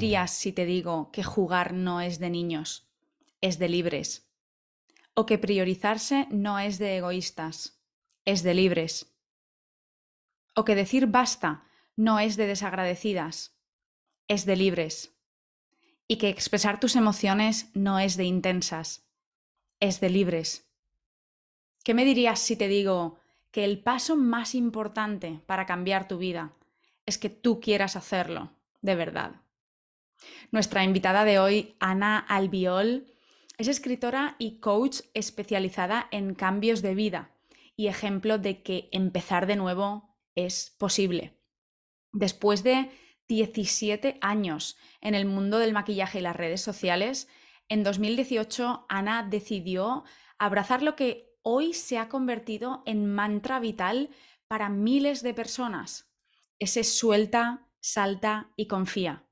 dirías si te digo que jugar no es de niños, es de libres? ¿O que priorizarse no es de egoístas, es de libres? ¿O que decir basta no es de desagradecidas, es de libres? Y que expresar tus emociones no es de intensas, es de libres. ¿Qué me dirías si te digo que el paso más importante para cambiar tu vida es que tú quieras hacerlo de verdad? Nuestra invitada de hoy, Ana Albiol, es escritora y coach especializada en cambios de vida y ejemplo de que empezar de nuevo es posible. Después de 17 años en el mundo del maquillaje y las redes sociales, en 2018 Ana decidió abrazar lo que hoy se ha convertido en mantra vital para miles de personas. Ese suelta, salta y confía.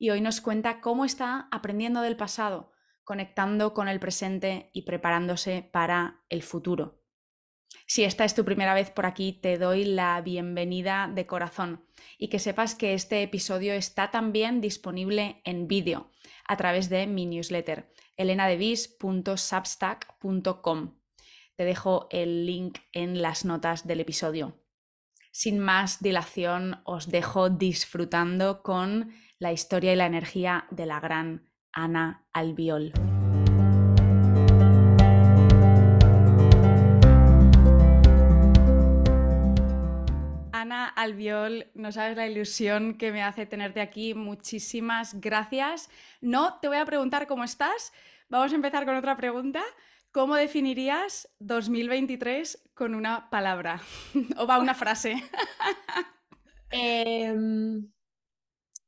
Y hoy nos cuenta cómo está aprendiendo del pasado, conectando con el presente y preparándose para el futuro. Si esta es tu primera vez por aquí, te doy la bienvenida de corazón y que sepas que este episodio está también disponible en vídeo a través de mi newsletter elenadevis.substack.com. Te dejo el link en las notas del episodio. Sin más dilación, os dejo disfrutando con la historia y la energía de la gran Ana Albiol. Ana Albiol, no sabes la ilusión que me hace tenerte aquí. Muchísimas gracias. No te voy a preguntar cómo estás. Vamos a empezar con otra pregunta. ¿Cómo definirías 2023 con una palabra? o va una frase. Em,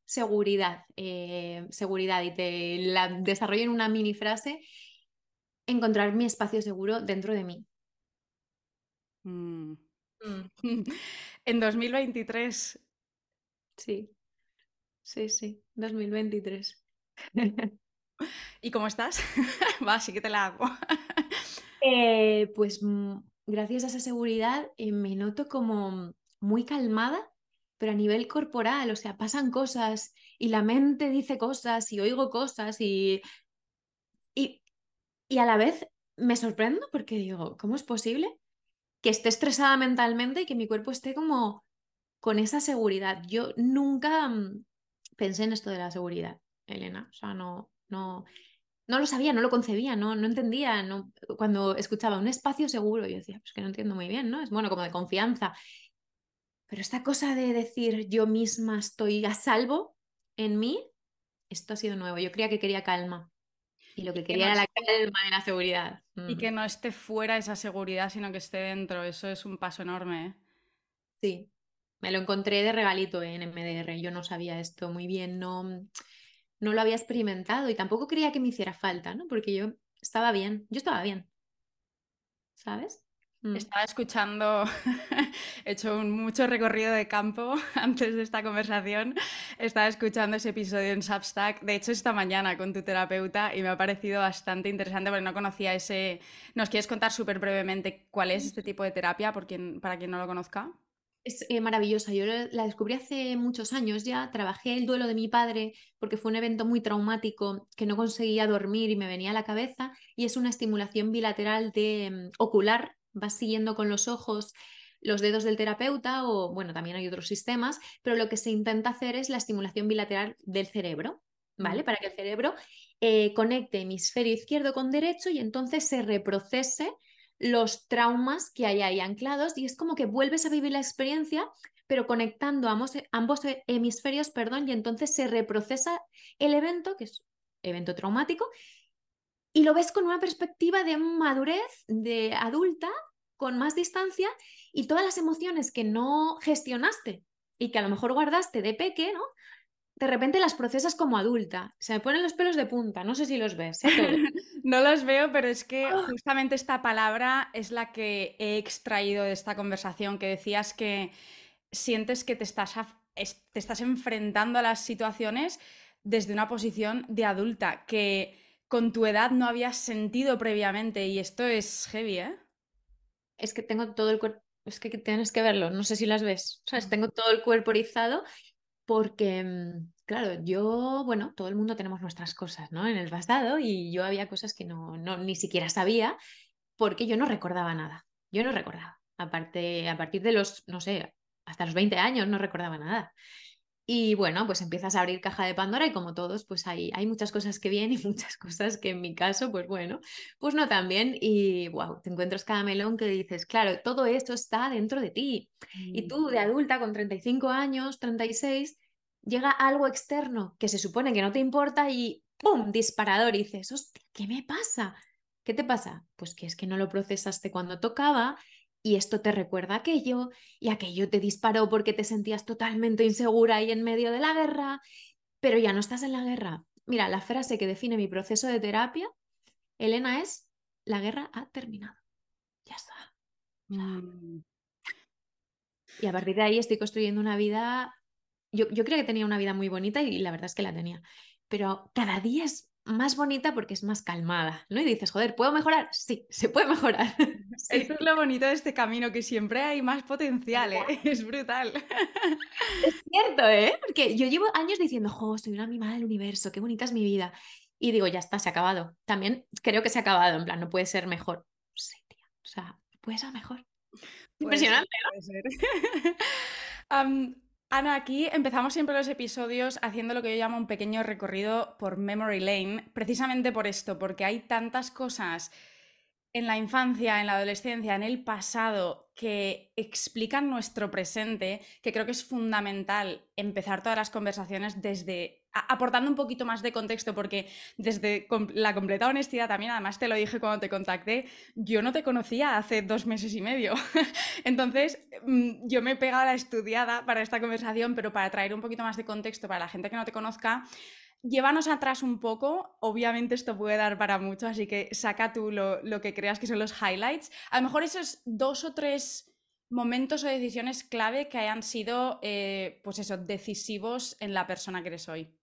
seguridad. Eh, seguridad. Y te la desarrollo en una mini frase. Encontrar mi espacio seguro dentro de mí. Mm. Mm. En 2023. Sí, sí, sí, 2023. ¿Y cómo estás? Va, sí que te la hago. Eh, pues mm, gracias a esa seguridad eh, me noto como muy calmada, pero a nivel corporal, o sea, pasan cosas y la mente dice cosas y oigo cosas y, y, y a la vez me sorprendo porque digo, ¿cómo es posible que esté estresada mentalmente y que mi cuerpo esté como con esa seguridad. Yo nunca mm, pensé en esto de la seguridad, Elena. O sea, no, no, no lo sabía, no lo concebía, no, no entendía. No, cuando escuchaba un espacio seguro, yo decía, pues que no entiendo muy bien, ¿no? Es bueno, como de confianza. Pero esta cosa de decir yo misma estoy a salvo en mí, esto ha sido nuevo. Yo creía que quería calma. Y lo que quería era la calma y la seguridad. Y que no esté fuera esa seguridad, sino que esté dentro. Eso es un paso enorme. ¿eh? Sí, me lo encontré de regalito en MDR. Yo no sabía esto muy bien, no, no lo había experimentado y tampoco creía que me hiciera falta, ¿no? Porque yo estaba bien, yo estaba bien. ¿Sabes? Mm. Estaba escuchando, he hecho un mucho recorrido de campo antes de esta conversación. Estaba escuchando ese episodio en Substack, de hecho esta mañana con tu terapeuta y me ha parecido bastante interesante porque no conocía ese... ¿Nos quieres contar súper brevemente cuál es este tipo de terapia por quien, para quien no lo conozca? Es eh, maravillosa. Yo la descubrí hace muchos años ya. Trabajé el duelo de mi padre porque fue un evento muy traumático que no conseguía dormir y me venía a la cabeza. Y es una estimulación bilateral de mm, ocular vas siguiendo con los ojos los dedos del terapeuta o, bueno, también hay otros sistemas, pero lo que se intenta hacer es la estimulación bilateral del cerebro, ¿vale? Para que el cerebro eh, conecte hemisferio izquierdo con derecho y entonces se reprocese los traumas que hay ahí anclados y es como que vuelves a vivir la experiencia pero conectando ambos, ambos hemisferios, perdón, y entonces se reprocesa el evento, que es evento traumático, y lo ves con una perspectiva de madurez, de adulta, con más distancia y todas las emociones que no gestionaste y que a lo mejor guardaste de peque, ¿no? De repente las procesas como adulta. Se me ponen los pelos de punta, no sé si los ves. ¿eh? no los veo, pero es que ¡Ah! justamente esta palabra es la que he extraído de esta conversación, que decías que sientes que te estás, te estás enfrentando a las situaciones desde una posición de adulta, que con tu edad no habías sentido previamente y esto es heavy, ¿eh? Es que tengo todo el cuerpo, es que tienes que verlo, no sé si las ves, ¿sabes? Tengo todo el cuerpo erizado porque, mm, claro, yo, bueno, todo el mundo tenemos nuestras cosas, ¿no? En el pasado y yo había cosas que no, no ni siquiera sabía porque yo no recordaba nada. Yo no recordaba. Aparte, a partir de los, no sé, hasta los 20 años no recordaba nada. Y bueno, pues empiezas a abrir caja de Pandora y como todos, pues hay, hay muchas cosas que bien y muchas cosas que en mi caso, pues bueno, pues no tan bien. Y wow, te encuentras cada melón que dices, claro, todo esto está dentro de ti. Y mm. tú de adulta con 35 años, 36, llega algo externo que se supone que no te importa y ¡pum! disparador y dices, hostia, ¿qué me pasa? ¿Qué te pasa? Pues que es que no lo procesaste cuando tocaba y esto te recuerda aquello y aquello te disparó porque te sentías totalmente insegura ahí en medio de la guerra, pero ya no estás en la guerra. Mira, la frase que define mi proceso de terapia, Elena, es, la guerra ha terminado. Ya está. Mm. Y a partir de ahí estoy construyendo una vida, yo, yo creo que tenía una vida muy bonita y la verdad es que la tenía, pero cada día es más bonita porque es más calmada, ¿no? Y dices, joder, ¿puedo mejorar? Sí, se puede mejorar. Eso es lo bonito de este camino, que siempre hay más potencial, ¿eh? Es brutal. Es cierto, ¿eh? Porque yo llevo años diciendo, jo, soy una mimada del universo, qué bonita es mi vida. Y digo, ya está, se ha acabado. También creo que se ha acabado, en plan, no puede ser mejor. Sí, tía, o sea, puede ser mejor. Impresionante, ¿no? Ana, aquí empezamos siempre los episodios haciendo lo que yo llamo un pequeño recorrido por Memory Lane, precisamente por esto, porque hay tantas cosas en la infancia, en la adolescencia, en el pasado, que explican nuestro presente, que creo que es fundamental empezar todas las conversaciones desde aportando un poquito más de contexto, porque desde la completa honestidad también, además te lo dije cuando te contacté, yo no te conocía hace dos meses y medio. Entonces, mm, yo me he pegado la estudiada para esta conversación, pero para traer un poquito más de contexto para la gente que no te conozca, llévanos atrás un poco. Obviamente esto puede dar para mucho, así que saca tú lo, que creas que son los highlights. A lo mejor esos dos o tres momentos o decisiones clave que hayan sido, eh, pues eso, decisivos en la persona que eres hoy.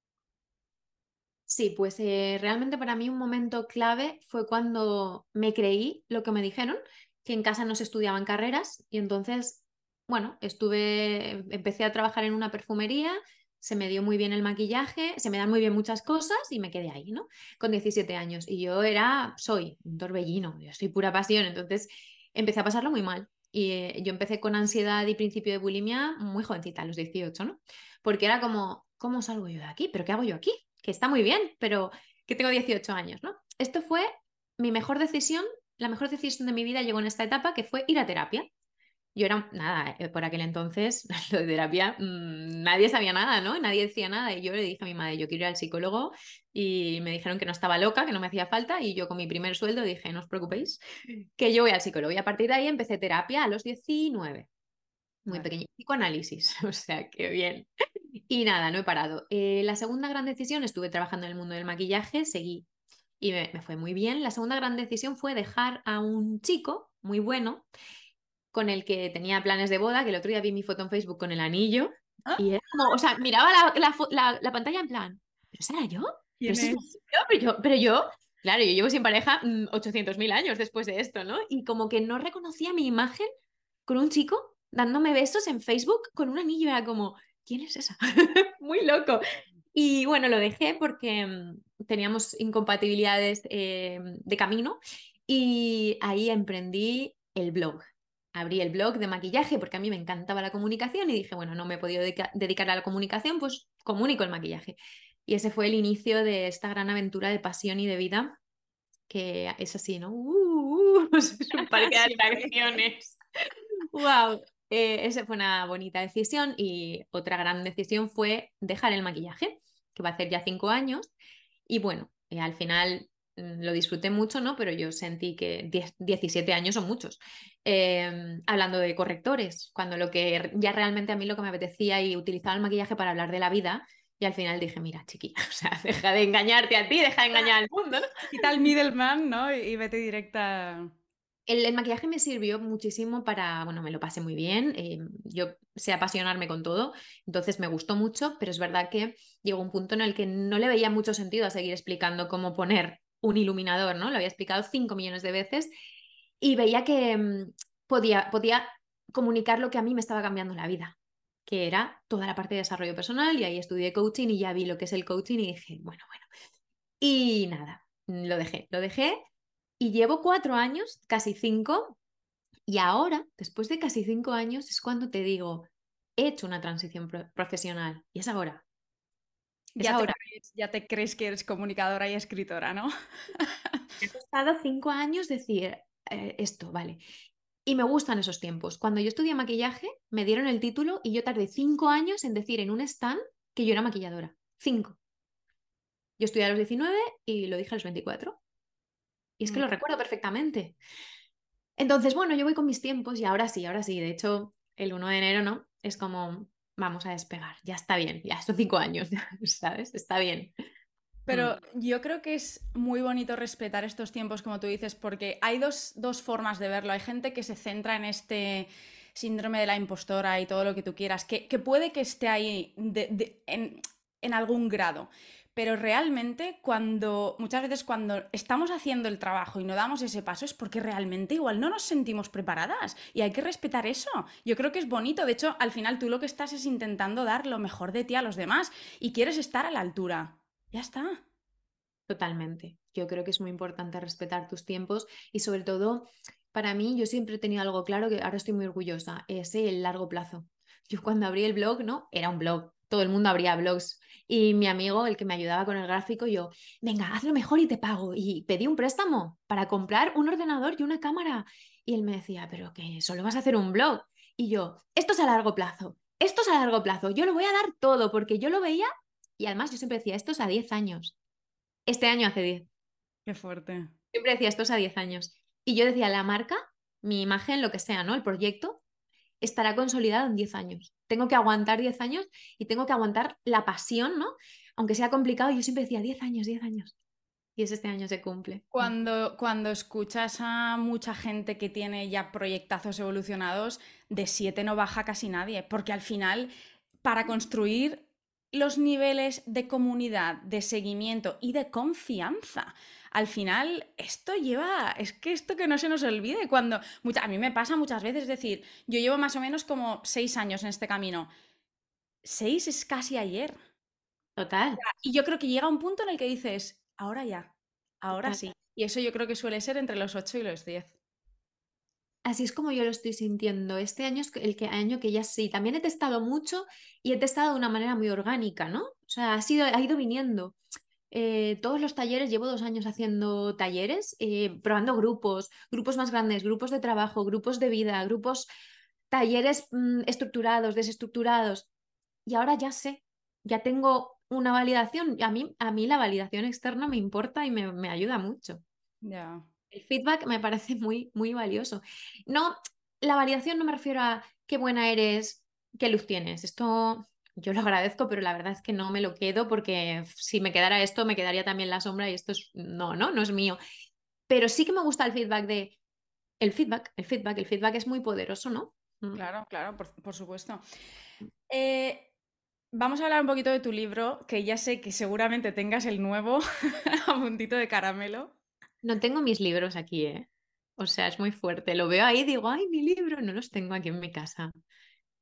Sí, pues eh, realmente para mí un momento clave fue cuando me creí lo que me dijeron, que en casa no se estudiaban carreras y entonces, bueno, estuve, empecé a trabajar en una perfumería se me dio muy bien el maquillaje, se me dan muy bien muchas cosas y me quedé ahí, ¿no? Con 17 años. Y yo era, soy un torbellino, yo soy pura pasión, entonces empecé a pasarlo muy mal. Y eh, yo empecé con ansiedad y principio de bulimia muy jovencita, a los 18, ¿no? Porque era como, ¿cómo salgo yo de aquí? ¿Pero qué hago yo aquí? Está muy bien, pero que tengo 18 años, ¿no? Esto fue mi mejor decisión, la mejor decisión de mi vida llegó en esta etapa, que fue ir a terapia. Yo era, nada, eh, por aquel entonces, lo de terapia, mm, nadie sabía nada, ¿no? Nadie decía nada. Y yo le dije a mi madre, yo quiero ir al psicólogo. Y me dijeron que no estaba loca, que no me hacía falta. Y yo con mi primer sueldo dije, no os preocupéis, que yo voy al psicólogo. Y a partir de ahí empecé terapia a los 19. Muy pequeño. Psicoanálisis, o sea, qué bien. Y nada, no he parado. Eh, la segunda gran decisión, estuve trabajando en el mundo del maquillaje, seguí y me, me fue muy bien. La segunda gran decisión fue dejar a un chico muy bueno con el que tenía planes de boda, que el otro día vi mi foto en Facebook con el anillo. ¿Ah? Y era como, o sea, miraba la, pantalla en plan, ¿pero esa era yo? ¿Pero, yo? pero yo, claro, yo llevo sin pareja 800.000 mm, años después de esto, ¿no? Y como que no reconocía mi imagen con un chico dándome besos en Facebook con un anillo. Era como, ¿quién es esa? Muy loco. Y bueno, lo dejé porque mm, teníamos incompatibilidades eh, de camino y ahí emprendí el blog abrí el blog de maquillaje porque a mí me encantaba la comunicación y dije, bueno, no me he podido dedicar a la comunicación, pues comunico el maquillaje. Y ese fue el inicio de esta gran aventura de pasión y de vida, que es así, ¿no? Uh, uh, es un parque de atracciones. ¡Wow! Eh, esa fue una bonita decisión y otra gran decisión fue dejar el maquillaje, que va a hacer ya cinco años. Y bueno, eh, al final Mm, lo disfruté mucho, ¿no? Pero yo sentí que 17 años son muchos. Em, hablando de correctores, cuando lo que ya realmente a mí lo que me apetecía y utilizaba el maquillaje para hablar de la vida, y al final dije, mira, chiquilla, o sea, deja de engañarte a ti, deja de engañar al mundo, ¿no? Quita el middleman, ¿no? Y vete directa. El, maquillaje me sirvió muchísimo para, bueno, me lo pasé muy bien, em, yo sé apasionarme con todo, entonces me gustó mucho, pero es verdad que llegó un punto en el que no le veía mucho sentido a seguir explicando cómo poner un iluminador, ¿no? Lo había explicado cinco millones de veces y veía que mm, podía, podía comunicar lo que a mí me estaba cambiando la vida, que era toda la parte de desarrollo personal y ahí estudié coaching y ya vi lo que es el coaching y dije, bueno, bueno. Y nada, lo dejé, lo dejé y llevo cuatro años, casi cinco, y ahora, después de casi cinco años, es cuando te digo, he hecho una transición profesional y es ahora. ya, ahora. Te crees, ya te crees que eres comunicadora y escritora, ¿no? He costado cinco años decir eh, esto, vale. Y me gustan esos tiempos. Cuando yo estudié maquillaje, me dieron el título y yo tardé cinco años en decir en un stand que yo era maquilladora. Cinco. Yo estudié a los 19 y lo dije a los 24. Y es que lo mm. recuerdo perfectamente. Entonces, bueno, yo voy con mis tiempos y ahora sí, ahora sí. De hecho, el 1 de enero, ¿no? Es como, vamos a despegar, ya está bien, ya son cinco años, ¿sabes? Está bien. Pero mm. yo creo que es muy bonito respetar estos tiempos, como tú dices, porque hay dos, formas de verlo. Hay gente que se centra en este síndrome de la impostora y todo lo que tú quieras, que, puede que esté ahí en, en algún grado. Pero realmente cuando, muchas veces cuando estamos haciendo el trabajo y no damos ese paso es porque realmente igual no nos sentimos preparadas y hay que respetar eso. Yo creo que es bonito. De hecho, al final tú lo que estás es intentando dar lo mejor de ti a los demás y quieres estar a la altura. Ya está. Totalmente. Yo creo que es muy importante respetar tus tiempos y sobre todo, para mí, yo siempre he tenido algo claro que ahora estoy muy orgullosa, es el largo plazo. Yo cuando abrí el blog, ¿no? Era un blog, todo el mundo abría blogs y mi amigo, el que me ayudaba con el gráfico, yo, venga, hazlo mejor y te pago. Y pedí un préstamo para comprar un ordenador y una cámara. Y él me decía, pero que solo vas a hacer un blog. Y yo, esto es a largo plazo, esto es a largo plazo, yo lo voy a dar todo porque yo lo veía y además yo siempre decía, esto es a 10 años. Este año hace 10. Qué fuerte. Siempre decía, esto es a 10 años. Y yo decía, la marca, mi imagen, lo que sea, ¿no? El proyecto, estará consolidado en 10 años. Tengo que aguantar 10 años y tengo que aguantar la pasión, ¿no? Aunque sea complicado, yo siempre decía 10 años, 10 años. Y es este año se cumple. Cuando, cuando escuchas a mucha gente que tiene ya proyectazos evolucionados, de 7 no baja casi nadie, porque al final, para construir los niveles de comunidad, de seguimiento y de confianza al final esto lleva, es que esto que no se nos olvide, cuando a mí me pasa muchas veces, es decir, yo llevo más o menos como seis años en este camino. Seis es casi ayer. Total. Y yo creo que llega un punto en el que dices, ahora ya, ahora sí. Y eso yo creo que suele ser entre los ocho y los diez. Así es como yo lo estoy sintiendo. Este año es el que, año que ya sí. También he testado mucho y he testado de una manera muy orgánica, ¿no? O sea, ha, sido, ha ido viniendo. Eh, todos los talleres, llevo dos años haciendo talleres, eh, probando grupos, grupos más grandes, grupos de trabajo, grupos de vida, grupos, talleres mm, estructurados, desestructurados. Y ahora ya sé, ya tengo una validación. A mí, a mí la validación externa me importa y me, ayuda mucho. Ya. El feedback me parece muy, muy valioso. No, la validación no me refiero a qué buena eres, qué luz tienes. Esto yo lo agradezco, pero la verdad es que no me lo quedo porque si me quedara esto, me quedaría también la sombra y esto es, no, no, no es mío. Pero sí que me gusta el feedback de, el feedback, el feedback, el feedback es muy poderoso, ¿no? Mm. Claro, claro, por, supuesto. Eh, vamos a hablar un poquito de tu libro, que ya sé que seguramente tengas el nuevo a puntito de caramelo. No tengo mis libros aquí, ¿eh? O sea, es muy fuerte. Lo veo ahí y digo, ay, mi libro, no los tengo aquí en mi casa.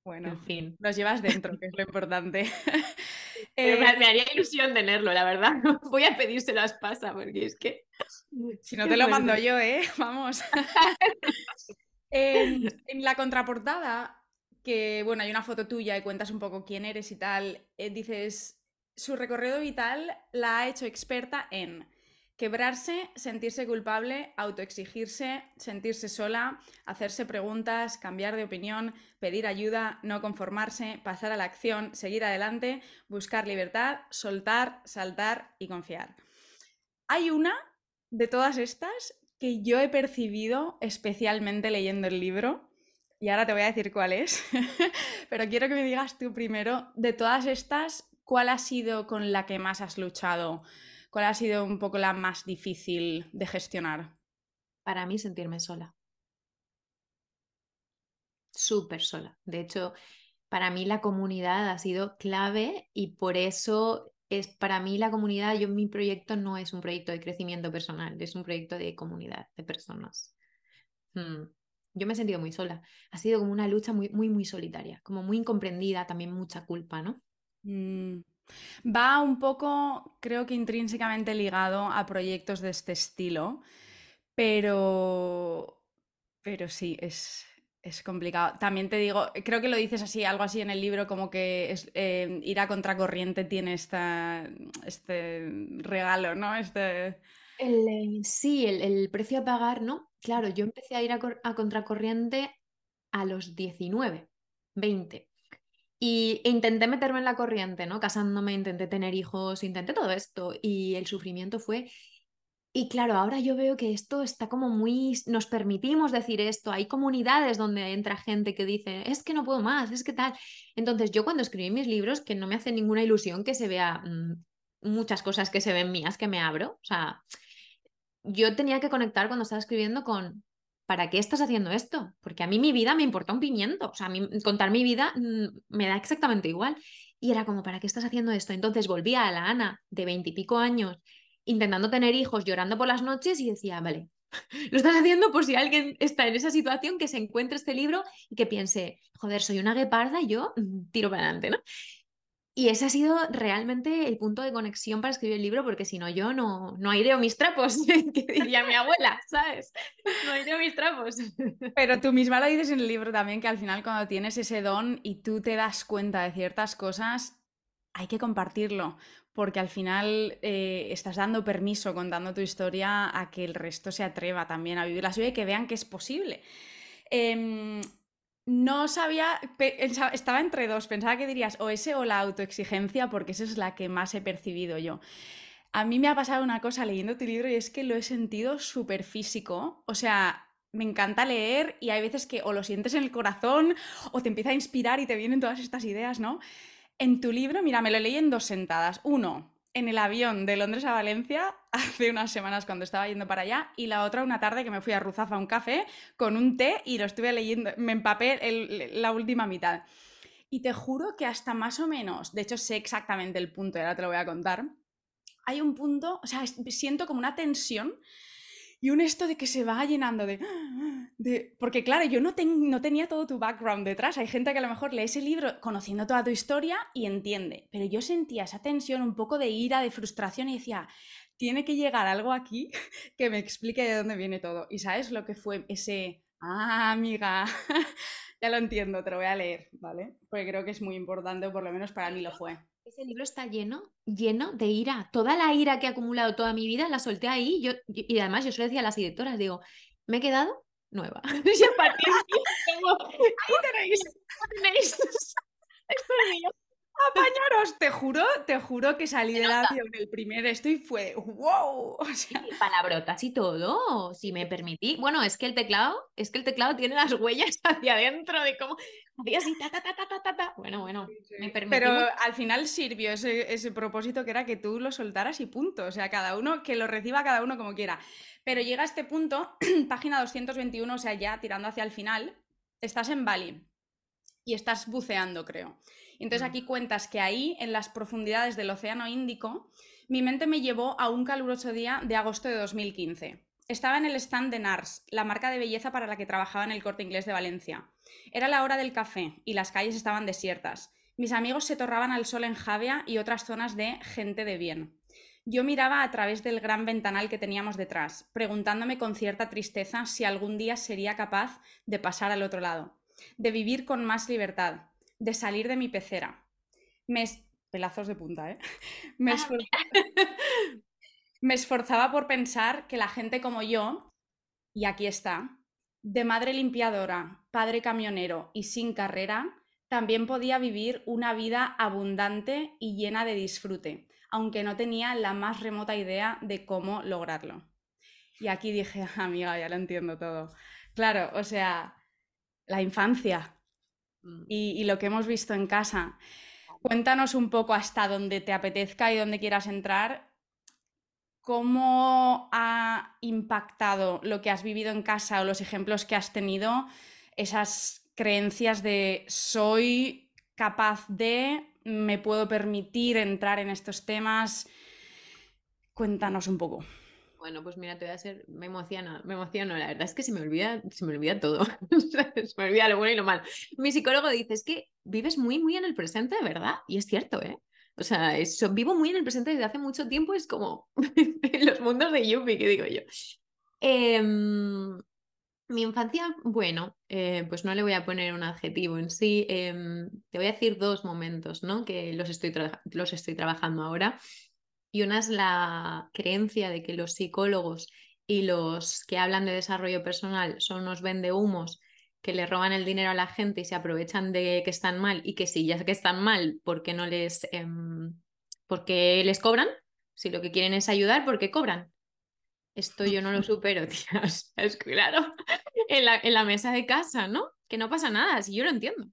Bueno, en fin. Los llevas dentro, que es lo importante. Eh, me, haría ilusión tenerlo, la verdad. Voy a pedírselo a Espasa porque es que. Si no te lo mando yo, ¿eh? Vamos. en, la contraportada, que bueno, hay una foto tuya y cuentas un poco quién eres y tal, eh, dices: su recorrido vital la ha hecho experta en Quebrarse, sentirse culpable, autoexigirse, sentirse sola, hacerse preguntas, cambiar de opinión, pedir ayuda, no conformarse, pasar a la acción, seguir adelante, buscar libertad, soltar, saltar y confiar. Hay una de todas estas que yo he percibido especialmente leyendo el libro, y ahora te voy a decir cuál es, pero quiero que me digas tú primero, de todas estas, ¿cuál ha sido con la que más has luchado? ¿Cuál ha sido un poco la más difícil de gestionar? Para mí sentirme sola. Súper sola. De hecho, para mí la comunidad ha sido clave y por eso es para mí la comunidad, yo mi proyecto no es un proyecto de crecimiento personal, es un proyecto de comunidad, de personas. Hmm. yo me he sentido muy sola. Ha sido como una lucha muy, muy, muy solitaria, como muy incomprendida, también mucha culpa, ¿no? Mm. Va un poco, creo que intrínsecamente ligado a proyectos de este estilo, pero, pero sí, es, es complicado. También te digo, creo que lo dices así, algo así en el libro, como que es, eh, ir a contracorriente tiene esta, este regalo, ¿no? Este... El, sí, el, precio a pagar, ¿no? Claro, yo empecé a ir a, a contracorriente a los 19, 20. Y intenté meterme en la corriente, ¿no? Casándome, intenté tener hijos, intenté todo esto y el sufrimiento fue... Y claro, ahora yo veo que esto está como muy... Nos permitimos decir esto, hay comunidades donde entra gente que dice, es que no puedo más, es que tal. Entonces yo cuando escribí mis libros, que no me hace ninguna ilusión que se vea mm, muchas cosas que se ven mías, que me abro, o sea, yo tenía que conectar cuando estaba escribiendo con, ¿para qué estás haciendo esto? Porque a mí mi vida me importa un pimiento, o sea, a mí contar mi vida mm, me da exactamente igual. Y era como, ¿para qué estás haciendo esto? Entonces volvía a la Ana de veintipico años intentando tener hijos, llorando por las noches y decía, vale, lo estás haciendo por si alguien está en esa situación que se encuentre este libro y que piense, joder, soy una gueparda y yo mm, tiro para adelante, ¿no? Y ese ha sido realmente el punto de conexión para escribir el libro, porque si no, yo no, no aireo mis trapos, que diría mi abuela, ¿sabes? No aireo mis trapos. Pero tú misma lo dices en el libro también, que al final cuando tienes ese don y tú te das cuenta de ciertas cosas, hay que compartirlo, porque al final eh, estás dando permiso contando tu historia a que el resto se atreva también a vivir la suya y que vean que es posible. Em, no sabía, estaba entre dos, pensaba que dirías o ese o la autoexigencia, porque esa es la que más he percibido yo. A mí me ha pasado una cosa leyendo tu libro y es que lo he sentido súper físico, o sea, me encanta leer y hay veces que o lo sientes en el corazón o te empieza a inspirar y te vienen todas estas ideas, ¿no? En tu libro, mira, me lo leí en dos sentadas. Uno, en el avión de Londres a Valencia hace unas semanas cuando estaba yendo para allá y la otra una tarde que me fui a Ruzafa a un café con un té y lo estuve leyendo, me empapé la última mitad. Y te juro que hasta más o menos, de hecho sé exactamente el punto, ahora te lo voy a contar, hay un punto, o sea, siento como una tensión y un esto de que se va llenando de... de porque claro, yo no, no tenía todo tu background detrás. Hay gente que a lo mejor lee ese libro conociendo toda tu historia y entiende. Pero yo sentía esa tensión, un poco de ira, de frustración y decía, tiene que llegar algo aquí que me explique de dónde viene todo. Y sabes lo que fue ese... Ah, amiga, ya lo entiendo, te lo voy a leer, ¿vale? Porque creo que es muy importante, o por lo menos para mí lo fue. Ese libro está lleno, lleno de ira. Toda la ira que he acumulado toda mi vida la solté ahí. Yo, y además yo se lo decía a las directoras, digo, me he quedado nueva. ahí tenéis, tenéis. Esto es mío. Apañaros, te juro, te juro que salí del avión el primer esto y fue wow. O sea... palabrotas y todo, si me permití. Bueno, es que el teclado, es que el teclado tiene las huellas hacia adentro de cómo hacía así, ta, ta, ta, ta, ta, ta. Bueno, bueno, me permití. Pero al final sirvió ese, ese propósito que era que tú lo soltaras y punto. O sea, cada uno, que lo reciba cada uno como quiera. Pero llega a este punto, página 221, o sea, ya tirando hacia el final, estás en Bali y estás buceando, creo. Entonces aquí cuentas que ahí, en las profundidades del Océano Índico, mi mente me llevó a un caluroso día de agosto de 2015. Estaba en el stand de NARS, la marca de belleza para la que trabajaba en el corte inglés de Valencia. Era la hora del café y las calles estaban desiertas. Mis amigos se torraban al sol en Javia y otras zonas de gente de bien. Yo miraba a través del gran ventanal que teníamos detrás, preguntándome con cierta tristeza si algún día sería capaz de pasar al otro lado, de vivir con más libertad, de salir de mi pecera. Me Pelazos de punta, ¿eh? Me, Me esforzaba por pensar que la gente como yo, y aquí está, de madre limpiadora, padre camionero y sin carrera, también podía vivir una vida abundante y llena de disfrute, aunque no tenía la más remota idea de cómo lograrlo. Y aquí dije, amiga, ya lo entiendo todo. Claro, o sea, la infancia, Mm. y, lo que hemos visto en casa. Cuéntanos un poco hasta donde te apetezca y donde quieras entrar. ¿Cómo ha impactado lo que has vivido en casa o los ejemplos que has tenido esas creencias de soy capaz de, me puedo permitir entrar en estos temas? Cuéntanos un poco. Bueno, pues mira, te voy a ser, me emociona, me emociono, la verdad es que se me olvida, se me olvida todo, se me olvida lo bueno y lo malo. Mi psicólogo dice, es que vives muy, muy en el presente, ¿verdad? Y es cierto, ¿eh? O sea, vivo muy en el presente desde hace mucho tiempo, es como los mundos de Yuppie, que digo yo. Em, mi infancia, bueno, eh, pues no le voy a poner un adjetivo en sí. Em, te voy a decir dos momentos, ¿no? Que los estoy, los estoy trabajando ahora. Y una es la creencia de que los psicólogos y los que hablan de desarrollo personal son unos vendehumos que le roban el dinero a la gente y se aprovechan de que están mal y que si ya que están mal, ¿por qué no les, eh, porque les cobran? Si lo que quieren es ayudar, ¿por qué cobran? Esto yo no lo supero, tías. Es claro, en la, en la mesa de casa, ¿no? Que no pasa nada, si yo lo entiendo.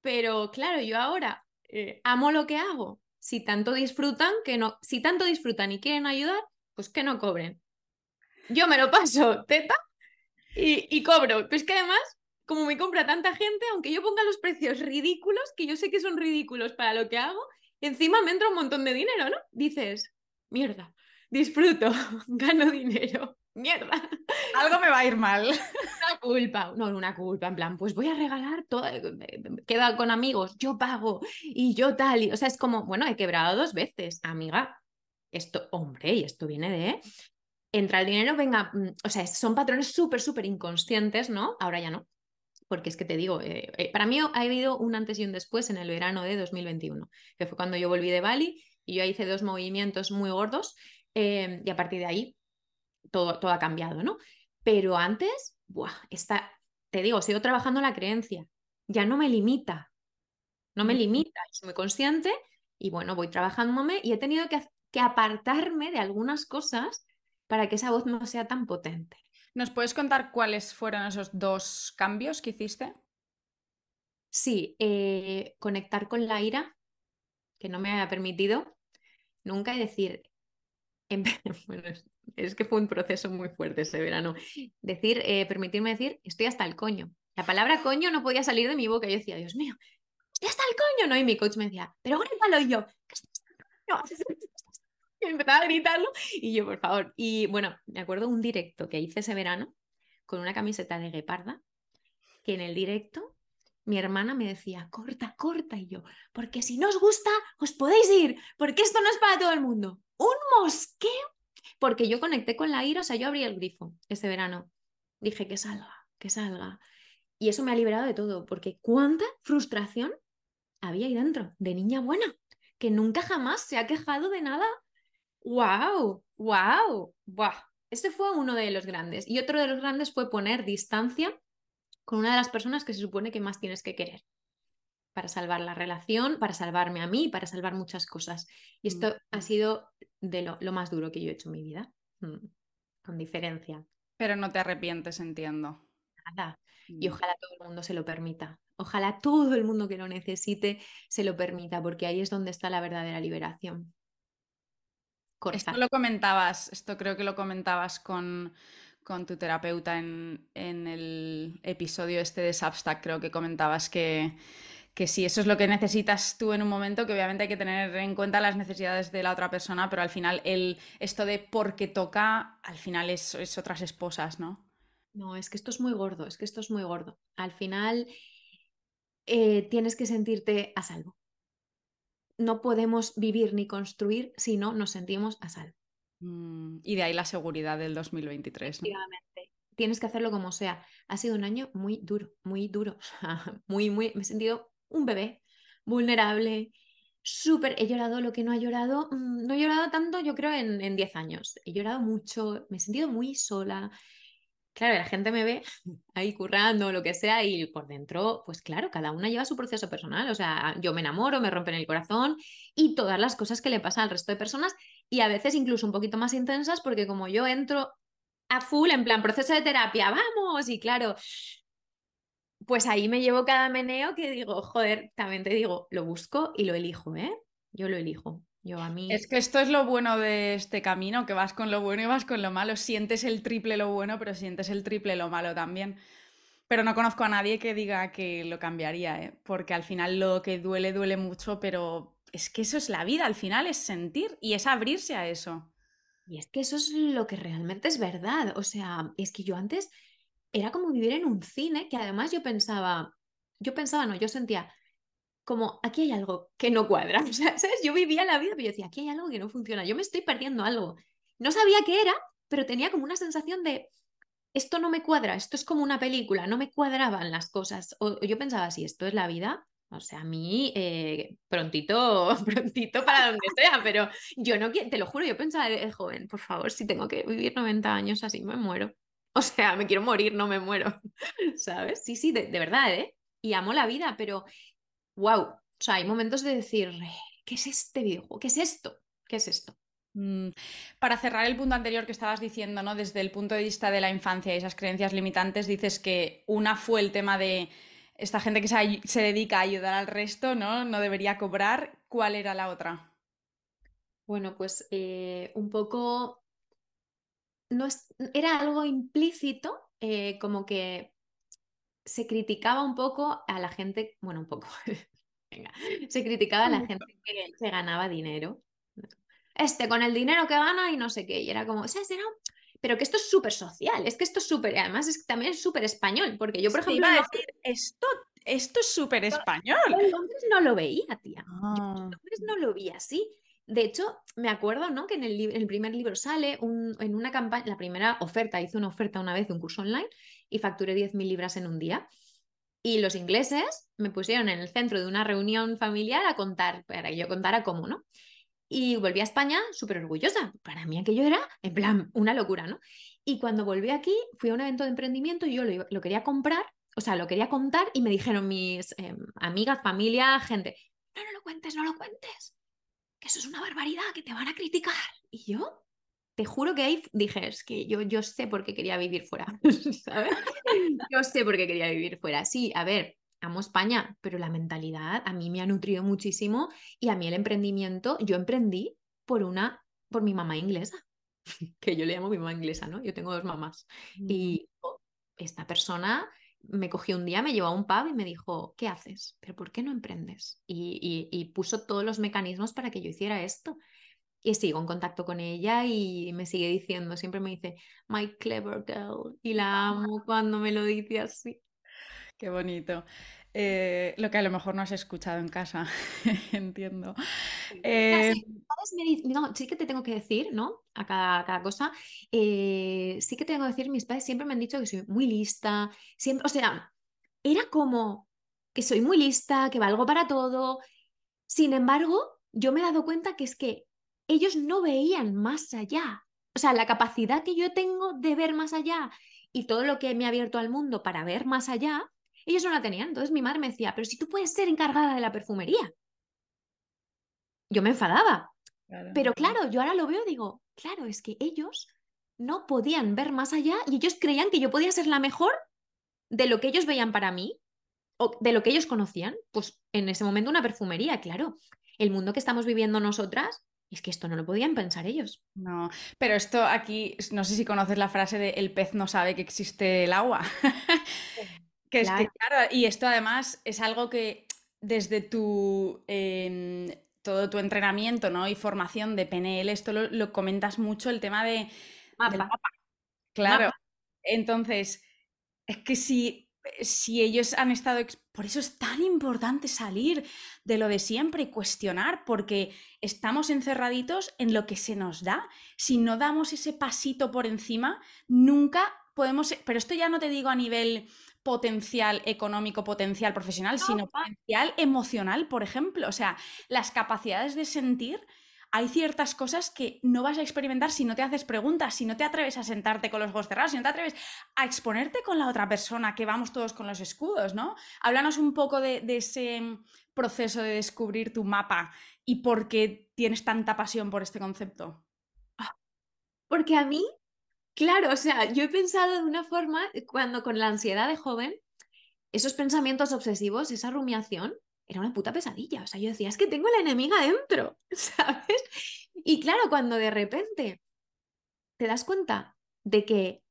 Pero claro, yo ahora eh, amo lo que hago. Si tanto disfrutan, que no, si tanto disfrutan y quieren ayudar, pues que no cobren. Yo me lo paso teta y, y cobro. Pero es que además, como me compra tanta gente, aunque yo ponga los precios ridículos, que yo sé que son ridículos para lo que hago, encima me entra un montón de dinero, ¿no? Dices, mierda, disfruto, gano dinero. Mierda. Algo me va a ir mal. Una culpa, no, una culpa, en plan, pues voy a regalar todo, queda con amigos, yo pago y yo tal, y, o sea, es como, bueno, he quebrado dos veces, amiga, esto, hombre, y esto viene de, entra el dinero, venga, mm, o sea, son patrones súper, súper inconscientes, ¿no? Ahora ya no, porque es que te digo, eh, eh, para mí ha habido un antes y un después en el verano de 2021, que fue cuando yo volví de Bali y yo hice dos movimientos muy gordos eh, y a partir de ahí todo, todo ha cambiado, ¿no? Pero antes, buah, está, te digo, sigo trabajando la creencia, ya no me limita, no me limita, soy muy consciente y bueno, voy trabajándome y he tenido que, que apartarme de algunas cosas para que esa voz no sea tan potente. ¿Nos puedes contar cuáles fueron esos dos cambios que hiciste? Sí, eh, conectar con la ira, que no me había permitido nunca, y decir, bueno, es que fue un proceso muy fuerte ese verano. Decir, eh, permitirme decir, estoy hasta el coño. La palabra coño no podía salir de mi boca. Yo decía, Dios mío, estoy hasta el coño, ¿no? Y mi coach me decía, pero grítalo y yo, y empezaba a gritarlo y yo, por favor. Y bueno, me acuerdo un directo que hice ese verano con una camiseta de gueparda, que en el directo mi hermana me decía, corta, corta, y yo, porque si no os gusta, os podéis ir, porque esto no es para todo el mundo. Un mosqueo, porque yo conecté con la ira, o sea, yo abrí el grifo ese verano. Dije, que salga, que salga. Y eso me ha liberado de todo, porque cuánta frustración había ahí dentro, de niña buena, que nunca jamás se ha quejado de nada ¡Wow! ¡Wow! ¡Wow! Ese fue uno de los grandes. Y otro de los grandes fue poner distancia con una de las personas que se supone que más tienes que querer para salvar la relación, para salvarme a mí, para salvar muchas cosas. Y esto ha sido de lo, más duro que yo he hecho en mi vida, mm, con diferencia. Pero no te arrepientes, entiendo. Nada. Y mm. ojalá todo el mundo se lo permita. Ojalá todo el mundo que lo necesite se lo permita, porque ahí es donde está la verdadera liberación. Esto lo comentabas, esto creo que lo comentabas con, tu terapeuta en, el episodio este de Substack, creo que comentabas que, que sí, eso es lo que necesitas tú en un momento, que obviamente hay que tener en cuenta las necesidades de la otra persona, pero al final el, esto de porque toca, al final es, es otras esposas, ¿no? No, es que esto es muy gordo, es que esto es muy gordo. Al final eh, tienes que sentirte a salvo no podemos vivir ni construir si no nos sentimos a salvo. Mm, y de ahí la seguridad del 2023. Tienes que hacerlo como sea. Ha sido un año muy duro, muy duro. muy, muy. Me he sentido un bebé, vulnerable, súper. He llorado lo que no ha llorado. Mm, no he llorado tanto, yo creo, en 10 años. He llorado mucho, me he sentido muy sola claro, la gente me ve ahí currando, lo que sea, y por dentro, pues claro, cada una lleva su proceso personal. O sea, yo me enamoro, me rompen el corazón y todas las cosas que le pasan al resto de personas, y a veces incluso un poquito más intensas, porque como yo entro a full en plan proceso de terapia, vamos, y claro, pues ahí me llevo cada meneo que digo, joder, también te digo, lo busco y lo elijo, ¿eh? Yo lo elijo. Es que esto es lo bueno de este camino, que vas con lo bueno y vas con lo malo. Sientes el triple lo bueno, pero sientes el triple lo malo también. Pero no conozco a nadie que diga que lo cambiaría, ¿eh? porque al final lo que duele, duele mucho, pero es que eso es la vida, al final es sentir y es abrirse a eso. Y es que eso es lo que realmente es verdad. O sea, es que yo antes era como vivir en un cine que además yo pensaba, yo pensaba, no, yo sentía como aquí hay algo que no cuadra. ¿sabes? Yo vivía la vida, pero yo decía, aquí hay algo que no funciona, yo me estoy perdiendo algo. No sabía qué era, pero tenía como una sensación de, esto no me cuadra, esto es como una película, no me cuadraban las cosas. O, yo pensaba, si esto es la vida, o sea, a mí eh, prontito, prontito para donde sea, pero yo no quiero, te lo juro, yo pensaba de joven, por favor, si tengo que vivir 90 años así, me muero. O sea, me quiero morir, no me muero, ¿sabes? Sí, sí, de, de verdad, ¿eh? Y amo la vida, pero, wow, o sea, hay momentos de decir, ¿qué es este videojuego? ¿Qué es esto? ¿Qué es esto? Mm, para cerrar el punto anterior que estabas diciendo, ¿no? Desde el punto de vista de la infancia y esas creencias limitantes, dices que una fue el tema de esta gente que se, dedica a ayudar al resto, ¿no? No debería cobrar. ¿Cuál era la otra? Bueno, pues eh, un poco. No era algo implícito, eh, como que se criticaba un poco a la gente, bueno, un poco, venga, se criticaba a la gente que ganaba dinero este con el dinero que gana y no sé qué. Y era como, o sea, será... Pero que esto es súper social, es que esto es súper, además es que también es súper español, porque yo, por ejemplo... Iba a decir, esto, esto es súper español. Entonces no lo veía, tía. Entonces no lo vi así. De hecho, me acuerdo, ¿no? Que en el, primer libro sale en una campaña, la primera oferta, hice una oferta una vez, un curso online, y facturé 10.000 libras en un día. Y los ingleses me pusieron en el centro de una reunión familiar a contar, para que yo contara cómo, ¿no? Y volví a España súper orgullosa. Para mí aquello era, en plan, una locura, ¿no? Y cuando volví aquí, fui a un evento de emprendimiento y yo lo, quería comprar, o sea, lo quería contar y me dijeron mis em, amigas, familia, gente, no, no lo cuentes, no lo cuentes, que eso es una barbaridad, que te van a criticar. Y yo, te juro que ahí dije, es que yo, yo sé por qué quería vivir fuera, ¿sabes? Yo sé por qué quería vivir fuera. Sí, a ver, amo España, pero la mentalidad a mí me ha nutrido muchísimo y a mí el emprendimiento, yo emprendí por una, por mi mamá inglesa, que yo le llamo mi mamá inglesa, ¿no? Yo tengo dos mamás. Y esta persona me cogió un día, me llevó a un pub y me dijo, ¿qué haces? ¿Pero por qué no emprendes? Y, y, puso todos los mecanismos para que yo hiciera esto. Y sigo en contacto con ella y me sigue diciendo, siempre me dice, my clever girl. Y la amo cuando me lo dice así. Qué bonito. Eh, lo que a lo mejor no has escuchado en casa, entiendo. Eh, sí, que te tengo que decir, ¿no? A cada, cosa. Eh, sí que tengo que decir, mis padres siempre me han dicho que soy muy lista, siempre, o sea, era como que soy muy lista, que valgo para todo. Sin embargo, yo me he dado cuenta que es que ellos no veían más allá. O sea, la capacidad que yo tengo de ver más allá y todo lo que me ha abierto al mundo para ver más allá, ellos no la tenían. Entonces mi madre me decía, pero si tú puedes ser encargada de la perfumería. Yo me enfadaba. Pero claro, yo ahora lo veo y digo, claro, es que ellos no podían ver más allá y ellos creían que yo podía ser la mejor de lo que ellos veían para mí o de lo que ellos conocían. Pues en ese momento una perfumería, claro. El mundo que estamos viviendo nosotras es que esto no lo podían pensar ellos. No, pero esto aquí, no sé si conoces la frase de el pez no sabe que existe el agua. Que es que, claro, y esto además es algo que desde tu em, todo tu entrenamiento ¿no? y formación de PNL, esto lo, comentas mucho, el tema de mapa. Claro. Entonces, es que si, si ellos han estado. Por eso es tan importante salir de lo de siempre y cuestionar, porque estamos encerraditos en lo que se nos da. Si no damos ese pasito por encima, nunca podemos. Pero esto ya no te digo a nivel potencial económico, potencial profesional, sino potencial emocional, por ejemplo. O sea, las capacidades de sentir, hay ciertas cosas que no vas a experimentar si no te haces preguntas, si no te atreves a sentarte con los ojos cerrados, si no te atreves a exponerte con la otra persona, que vamos todos con los escudos, ¿no? Háblanos un poco de, ese proceso de descubrir tu mapa y por qué tienes tanta pasión por este concepto. Ah, porque a mí Claro, o sea, yo he pensado de una forma, eh, cuando con la ansiedad de joven, esos pensamientos obsesivos, esa rumiación, era una puta pesadilla. O sea, yo decía, es que tengo la enemiga dentro, ¿sabes? Y claro, cuando de repente te das cuenta de que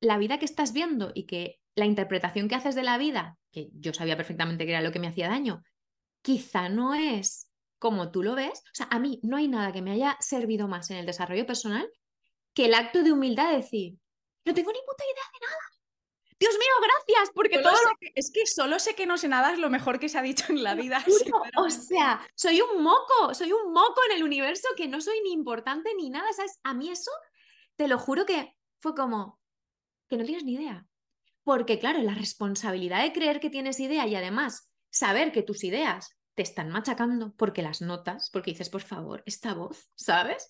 la vida que estás viendo y que la interpretación que haces de la vida, que yo sabía perfectamente que era lo que me hacía daño, quizá no es como tú lo ves. O sea, a mí no hay nada que me haya servido más en el desarrollo personal que el acto de humildad de decir, no tengo ni puta idea de nada. Dios mío, gracias, porque todo Es que solo sé que no sé nada es lo mejor que se ha dicho en la vida. o sea, soy un moco, soy un moco en el universo que no soy ni importante ni nada, ¿sabes? A mí eso, te lo juro que fue como, que no tienes ni idea. Porque claro, la responsabilidad de creer que tienes idea y además saber que tus ideas te están machacando porque las notas, porque dices, por favor, esta voz, ¿sabes?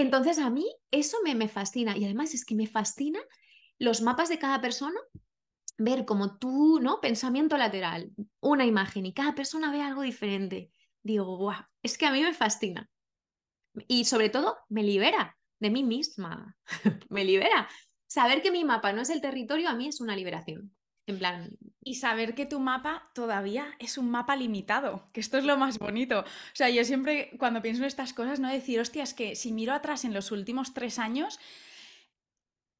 Entonces a mí eso me, me fascina y además es que me fascina los mapas de cada persona, ver como tú, ¿no? Pensamiento lateral, una imagen y cada persona ve algo diferente. Digo, guau, es que a mí me fascina. Y sobre todo, me libera de mí misma. me libera. Saber que mi mapa no es el territorio a mí es una liberación. En plan. Y saber que tu mapa todavía es un mapa limitado, que esto es lo más bonito. O sea, yo siempre cuando pienso en estas cosas, no decir, hostia, es que si miro atrás en los últimos tres años,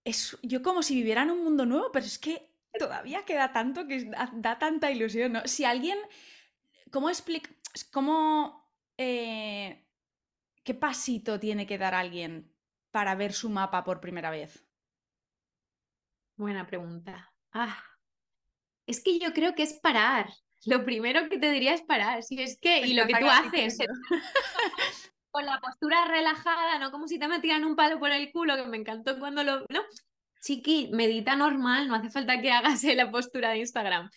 es yo como si viviera en un mundo nuevo, pero es que todavía queda tanto que da, tanta ilusión, ¿no? Si alguien, ¿cómo explica, cómo, eh, qué pasito tiene que dar alguien para ver su mapa por primera vez? Buena pregunta. Ah, es que yo creo que es parar. Lo primero que te diría es parar. Si es que, y lo que tú haces, con la postura relajada, no como si te metieran un palo por el culo, que me encantó cuando lo. No, chiqui, medita normal, no hace falta que hagas la postura de Instagram.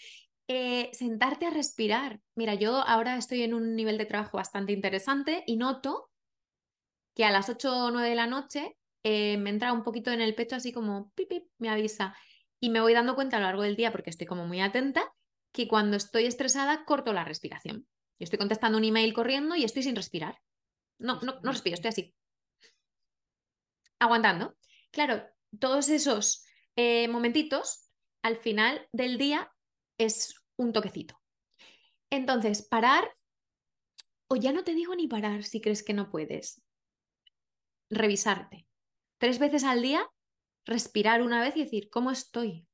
Eh, sentarte a respirar. Mira, yo ahora estoy en un nivel de trabajo bastante interesante y noto que a las 8 o 9 de la noche eh, me entra un poquito en el pecho así como pip, pip, me avisa. Y me voy dando cuenta a lo largo del día, porque estoy como muy atenta, que cuando estoy estresada corto la respiración. Yo estoy contestando un email corriendo y estoy sin respirar. No, no, no respiro, estoy así. Aguantando. Claro, todos esos eh, momentitos, al final del día, es un toquecito. Entonces, parar, o ya no te digo ni parar si crees que no puedes. Revisarte. Tres veces al día, respirar una vez y decir, ¿cómo estoy?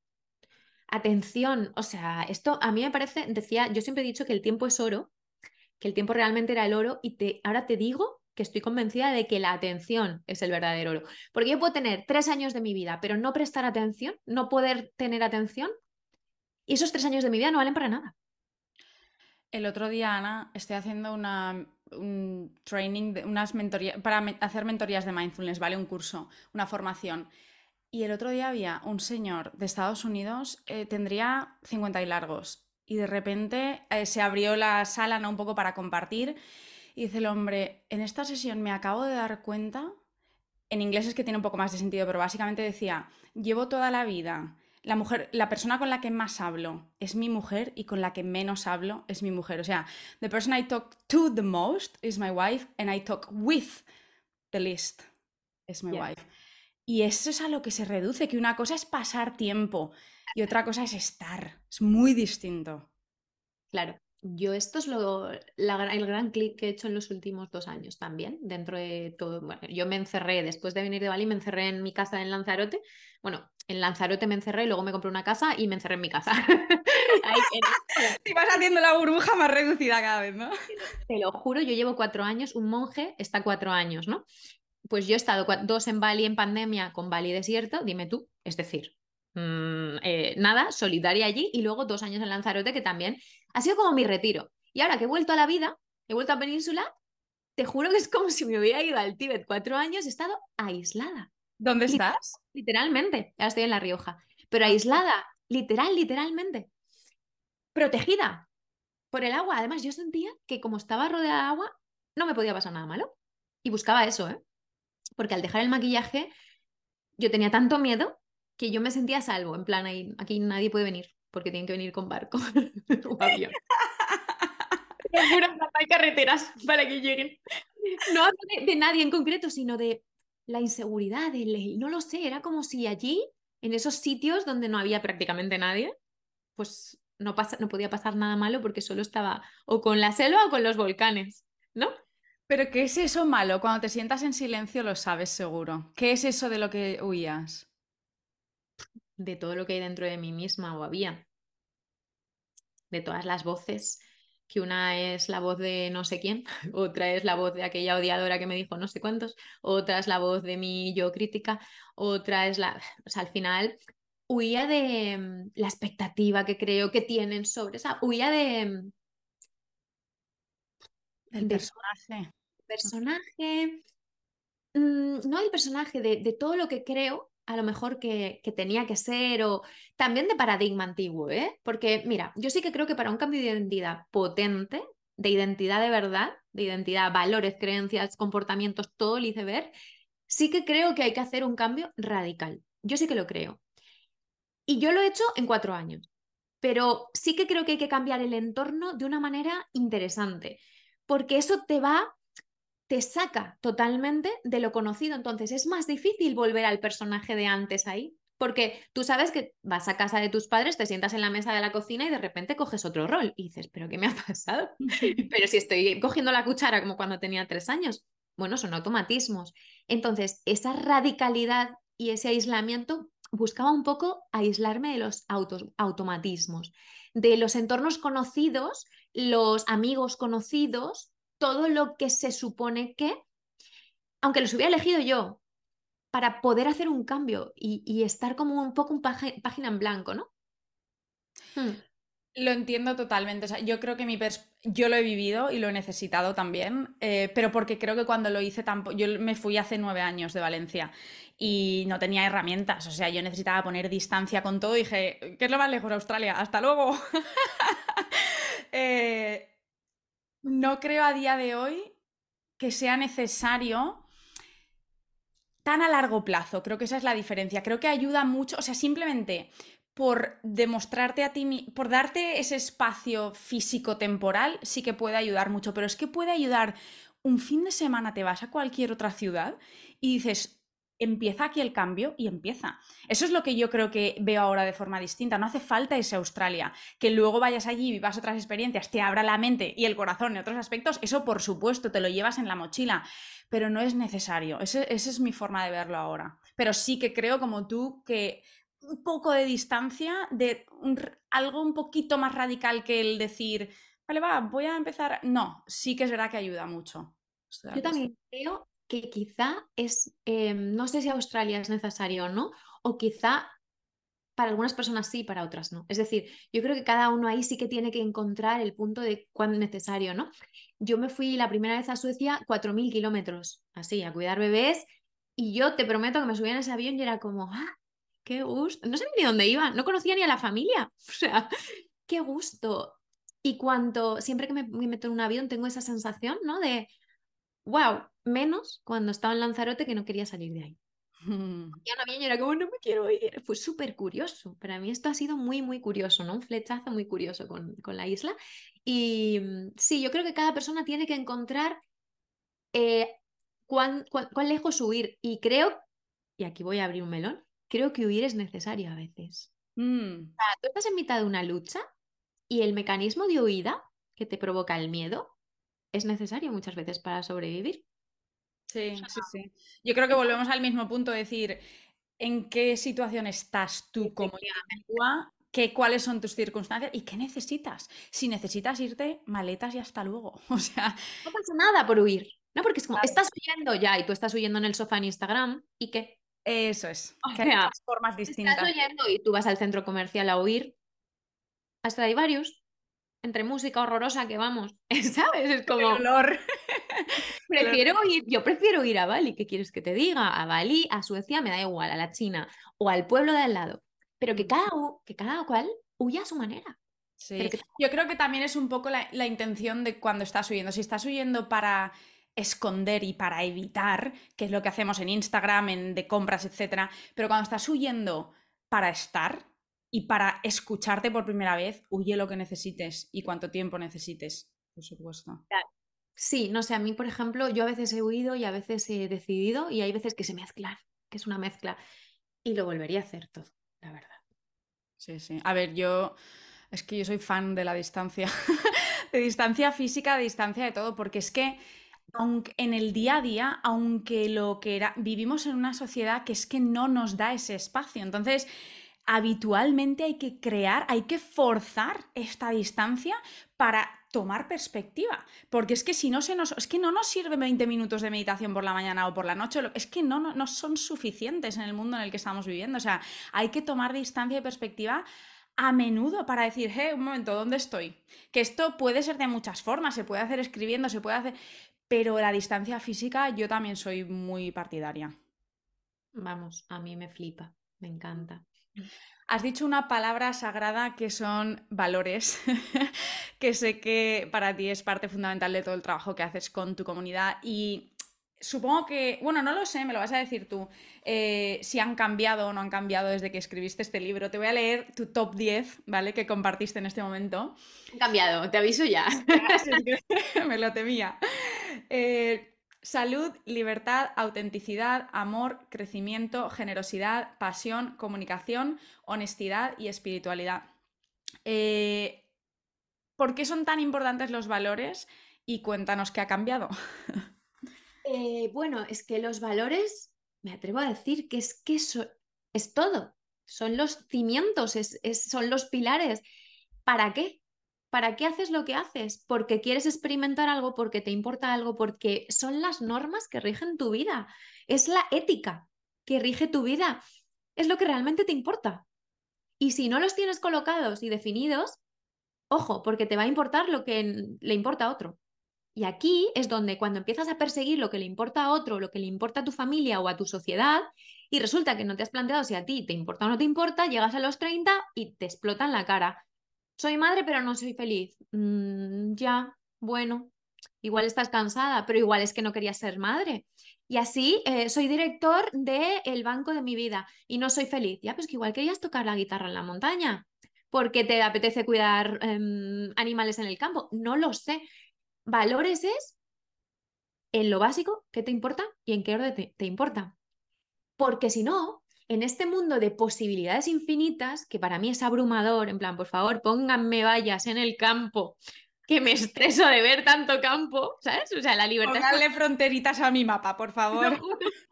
Atención, o sea, esto a mí me parece, decía, yo siempre he dicho que el tiempo es oro, que el tiempo realmente era el oro y te, ahora te digo que estoy convencida de que la atención es el verdadero oro. Porque yo puedo tener tres años de mi vida, pero no prestar atención, no poder tener atención, y esos tres años de mi vida no valen para nada. El otro día, Ana, estoy haciendo una, un training, de, unas mentorías, para hacer mentorías de mindfulness, ¿vale? Un curso, una formación. Y el otro día había un señor de Estados Unidos, eh, tendría 50 y largos, y de repente eh, se abrió la sala ¿no? un poco para compartir y dice el hombre, en esta sesión me acabo de dar cuenta, en inglés es que tiene un poco más de sentido, pero básicamente decía, llevo toda la vida, la mujer, la persona con la que más hablo es mi mujer y con la que menos hablo es mi mujer. O sea, the person I talk to the most is my wife and I talk with the least is my wife. Y eso es a lo que se reduce, que una cosa es pasar tiempo y otra cosa es estar. Es muy distinto. Claro. Yo esto es lo, el gran clic que he hecho en los últimos dos años también, dentro de todo. Bueno, yo me encerré, después de venir de Bali, me encerré en mi casa en Lanzarote. Bueno, en Lanzarote me encerré, luego me compré una casa y me encerré en mi casa. y vas haciendo la burbuja más reducida cada vez, ¿no? Te lo juro, yo llevo cuatro años, un monje está cuatro años, ¿no? Pues yo he estado dos en Bali en pandemia con Bali desierto, dime tú, es decir, Mm, eh, nada, solidaria allí y luego dos años en Lanzarote que también ha sido como mi retiro. Y ahora que he vuelto a la vida, he vuelto a Península, te juro que es como si me hubiera ido al Tíbet cuatro años, he estado aislada. ¿Dónde estás? Literalmente, ya estoy en La Rioja, pero aislada, literal, literalmente, protegida por el agua. Además, yo sentía que como estaba rodeada de agua, no me podía pasar nada malo. Y buscaba eso, ¿eh? Porque al dejar el maquillaje, yo tenía tanto miedo que yo me sentía salvo, en plan, ahí, aquí nadie puede venir, porque tienen que venir con barco o avión. hay carreteras para que lleguen. No hablo de, nadie en concreto, sino de la inseguridad, de no lo sé, era como si allí, en esos sitios donde no había prácticamente nadie, pues no, pasa, no podía pasar nada malo porque solo estaba o con la selva o con los volcanes, ¿no? Pero ¿qué es eso malo? Cuando te sientas en silencio lo sabes seguro. ¿Qué es eso de lo que huías? de todo lo que hay dentro de mí misma o había, de todas las voces que una es la voz de no sé quién, otra es la voz de aquella odiadora que me dijo no sé cuántos, otra es la voz de mi yo crítica, otra es la... O sea, al final huía de mm, la expectativa que creo que tienen sobre, o sea, huía de... Mm, el personaje. Personaje, mm, no el personaje, de, todo lo que creo a lo mejor que, que, tenía que ser o también de paradigma antiguo, ¿eh? Porque mira, yo sí que creo que para un cambio de identidad potente, de identidad de verdad, de identidad, valores, creencias, comportamientos, todo el iceberg, sí que creo que hay que hacer un cambio radical. Yo sí que lo creo. Y yo lo he hecho en cuatro años, pero sí que creo que hay que cambiar el entorno de una manera interesante, porque eso te va, te saca totalmente de lo conocido. Entonces es más difícil volver al personaje de antes ahí, porque tú sabes que vas a casa de tus padres, te sientas en la mesa de la cocina y de repente coges otro rol y dices, pero ¿qué me ha pasado? pero si estoy cogiendo la cuchara como cuando tenía tres años. Bueno, son automatismos. Entonces, esa radicalidad y ese aislamiento buscaba un poco aislarme de los automatismos, de los entornos conocidos, los amigos conocidos, todo lo que se supone que, aunque los hubiera elegido yo, para poder hacer un cambio y, estar como un poco un página en blanco, ¿no? Hmm. Lo entiendo totalmente. O sea, yo creo que mi yo lo he vivido y lo he necesitado también, eh, pero porque creo que cuando lo hice tampoco. Yo me fui hace nueve años de Valencia y no tenía herramientas. O sea, yo necesitaba poner distancia con todo y dije, ¿qué es lo más lejos? Australia, hasta luego. Eh, no creo a día de hoy que sea necesario tan a largo plazo. Creo que esa es la diferencia. Creo que ayuda mucho. O sea, simplemente por demostrarte a ti, por darte ese espacio físico-temporal, sí que puede ayudar mucho, pero es que puede ayudar un fin de semana, te vas a cualquier otra ciudad y dices, empieza aquí el cambio y empieza. Eso es lo que yo creo que veo ahora de forma distinta. No hace falta ese Australia. Que luego vayas allí y vivas otras experiencias, te abra la mente y el corazón en otros aspectos, eso por supuesto te lo llevas en la mochila, pero no es necesario. esa es mi forma de verlo ahora. Pero sí que creo, como tú, que un poco de distancia, de algo un poquito más radical que el decir, vale, va, voy a empezar. No, sí que es verdad que ayuda mucho. Yo también creo que quizá es, em, no sé si Australia es necesario o no, o quizá para algunas personas sí, para otras no. Es decir, yo creo que cada uno ahí sí que tiene que encontrar el punto de cuándo es necesario, ¿no? Yo me fui la primera vez a Suecia 4.000 kilómetros, así, a cuidar bebés, y yo te prometo que me subí en ese avión y era como, ah, qué gusto. No sé ni dónde iba, no conocía ni a la familia. O sea, qué gusto. Y cuando, siempre que me, meto en un avión, tengo esa sensación, ¿no? De, wow, menos cuando estaba en Lanzarote que no quería salir de ahí. Y avión y era como, no me quiero ir. Fue súper curioso. Para mí esto ha sido muy, muy curioso, ¿no? Un flechazo muy curioso con, con la isla. Y mm, sí, yo creo que cada persona tiene que encontrar eh, cuán, cuán, cuán lejos huir. Y creo, y aquí voy a abrir un melón, creo que huir es necesario a veces. Mm. tú estás en mitad de una lucha y el mecanismo de huida que te provoca el miedo es necesario muchas veces para sobrevivir. Sí, sí, sí. Yo creo que volvemos al mismo punto, decir, ¿en qué situación estás tú como individua? ¿Qué, ¿Cuáles son tus circunstancias y qué necesitas? Si necesitas irte, maletas y hasta luego. O sea... No pasa nada por huir. No, porque es como, estás huyendo ya y tú estás huyendo en el sofá en Instagram y qué. Eso es. que hay formas distintas. Estás oyendo y tú vas al centro comercial a huir. Hasta hay varios. Entre música horrorosa que vamos, ¿sabes? Es como. olor. prefiero ir, yo prefiero ir a Bali, ¿qué quieres que te diga? A Bali, a Suecia, me da igual, a la China o al pueblo de al lado. Pero que mm. cada, que cada cual huya a su manera. Sí. Yo creo que también es un poco la, la intención de cuando estás huyendo. Si estás huyendo para esconder y para evitar, que es lo que hacemos en Instagram, en de compras, etc. Pero cuando estás huyendo para estar y para escucharte por primera vez, huye lo que necesites y cuánto tiempo necesites, por supuesto. Sí, no sé, a mí, por ejemplo, yo a veces he huido y a veces he decidido y hay veces que se mezclan, que es una mezcla. Y lo volvería a hacer todo, la verdad. Sí, sí. A ver, yo es que yo soy fan de la distancia, de distancia física, de distancia de todo, porque es que aunque en el día a día, aunque lo que era, vivimos en una sociedad que es que no nos da ese espacio. Entonces, habitualmente hay que crear, hay que forzar esta distancia para tomar perspectiva. Porque es que si no se nos. Es que no nos sirve 20 minutos de meditación por la mañana o por la noche. Es que no, no, no son suficientes en el mundo en el que estamos viviendo. O sea, hay que tomar distancia y perspectiva a menudo para decir, hey, un momento, ¿dónde estoy? Que esto puede ser de muchas formas, se puede hacer escribiendo, se puede hacer, pero la distancia física yo también soy muy partidaria. Vamos, a mí me flipa, me encanta. Has dicho una palabra sagrada que son valores, que sé que para ti es parte fundamental de todo el trabajo que haces con tu comunidad y Supongo que, bueno, no lo sé, me lo vas a decir tú, eh, si han cambiado o no han cambiado desde que escribiste este libro. Te voy a leer tu top 10, ¿vale? Que compartiste en este momento. Han cambiado, te aviso ya. me lo temía. Eh, salud, libertad, autenticidad, amor, crecimiento, generosidad, pasión, comunicación, honestidad y espiritualidad. Eh, ¿Por qué son tan importantes los valores? Y cuéntanos qué ha cambiado. Eh, bueno, es que los valores, me atrevo a decir que es que eso es todo. Son los cimientos, son los pilares. ¿Para qué? ¿Para qué haces lo que haces? Porque quieres experimentar algo, porque te importa algo, porque son las normas que rigen tu vida. Es la ética que rige tu vida. Es lo que realmente te importa. Y si no los tienes colocados y definidos, ojo, porque te va a importar lo que le importa a otro. Y aquí es donde cuando empiezas a perseguir lo que le importa a otro, lo que le importa a tu familia o a tu sociedad, y resulta que no te has planteado si a ti te importa o no te importa, llegas a los 30 y te explotan la cara. Soy madre pero no soy feliz. Mm, ya, bueno, igual estás cansada, pero igual es que no querías ser madre. Y así eh, soy director del banco de mi vida y no soy feliz. Ya, pues que igual querías tocar la guitarra en la montaña porque te apetece cuidar em, animales en el campo. No lo sé. Valores es en lo básico, qué te importa y en qué orden te, importa. Porque si no, en este mundo de posibilidades infinitas, que para mí es abrumador, en plan, por favor, pónganme vallas en el campo, que me estreso de ver tanto campo, ¿sabes? O sea, la libertad. Pónganle fronteritas a mi mapa, por favor.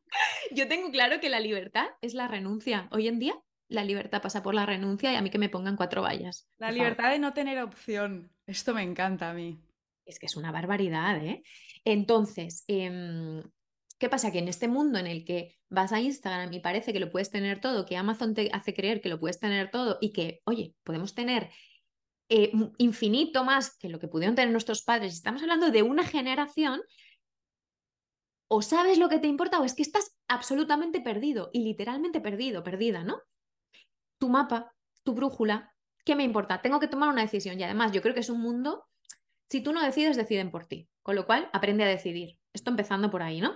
Yo tengo claro que la libertad es la renuncia. Hoy en día, la libertad pasa por la renuncia y a mí que me pongan cuatro vallas. La libertad de no tener opción. Esto me encanta a mí es que es una barbaridad, ¿eh? Entonces, em, ¿qué pasa? Que en este mundo en el que vas a Instagram y parece que lo puedes tener todo, que Amazon te hace creer que lo puedes tener todo y que, oye, podemos tener eh, infinito más que lo que pudieron tener nuestros padres, estamos hablando de una generación, o sabes lo que te importa o es que estás absolutamente perdido y literalmente perdido, perdida, ¿no? Tu mapa, tu brújula, ¿qué me importa? Tengo que tomar una decisión y además yo creo que es un mundo si tú no decides, deciden por ti. Con lo cual, aprende a decidir. Esto empezando por ahí, ¿no?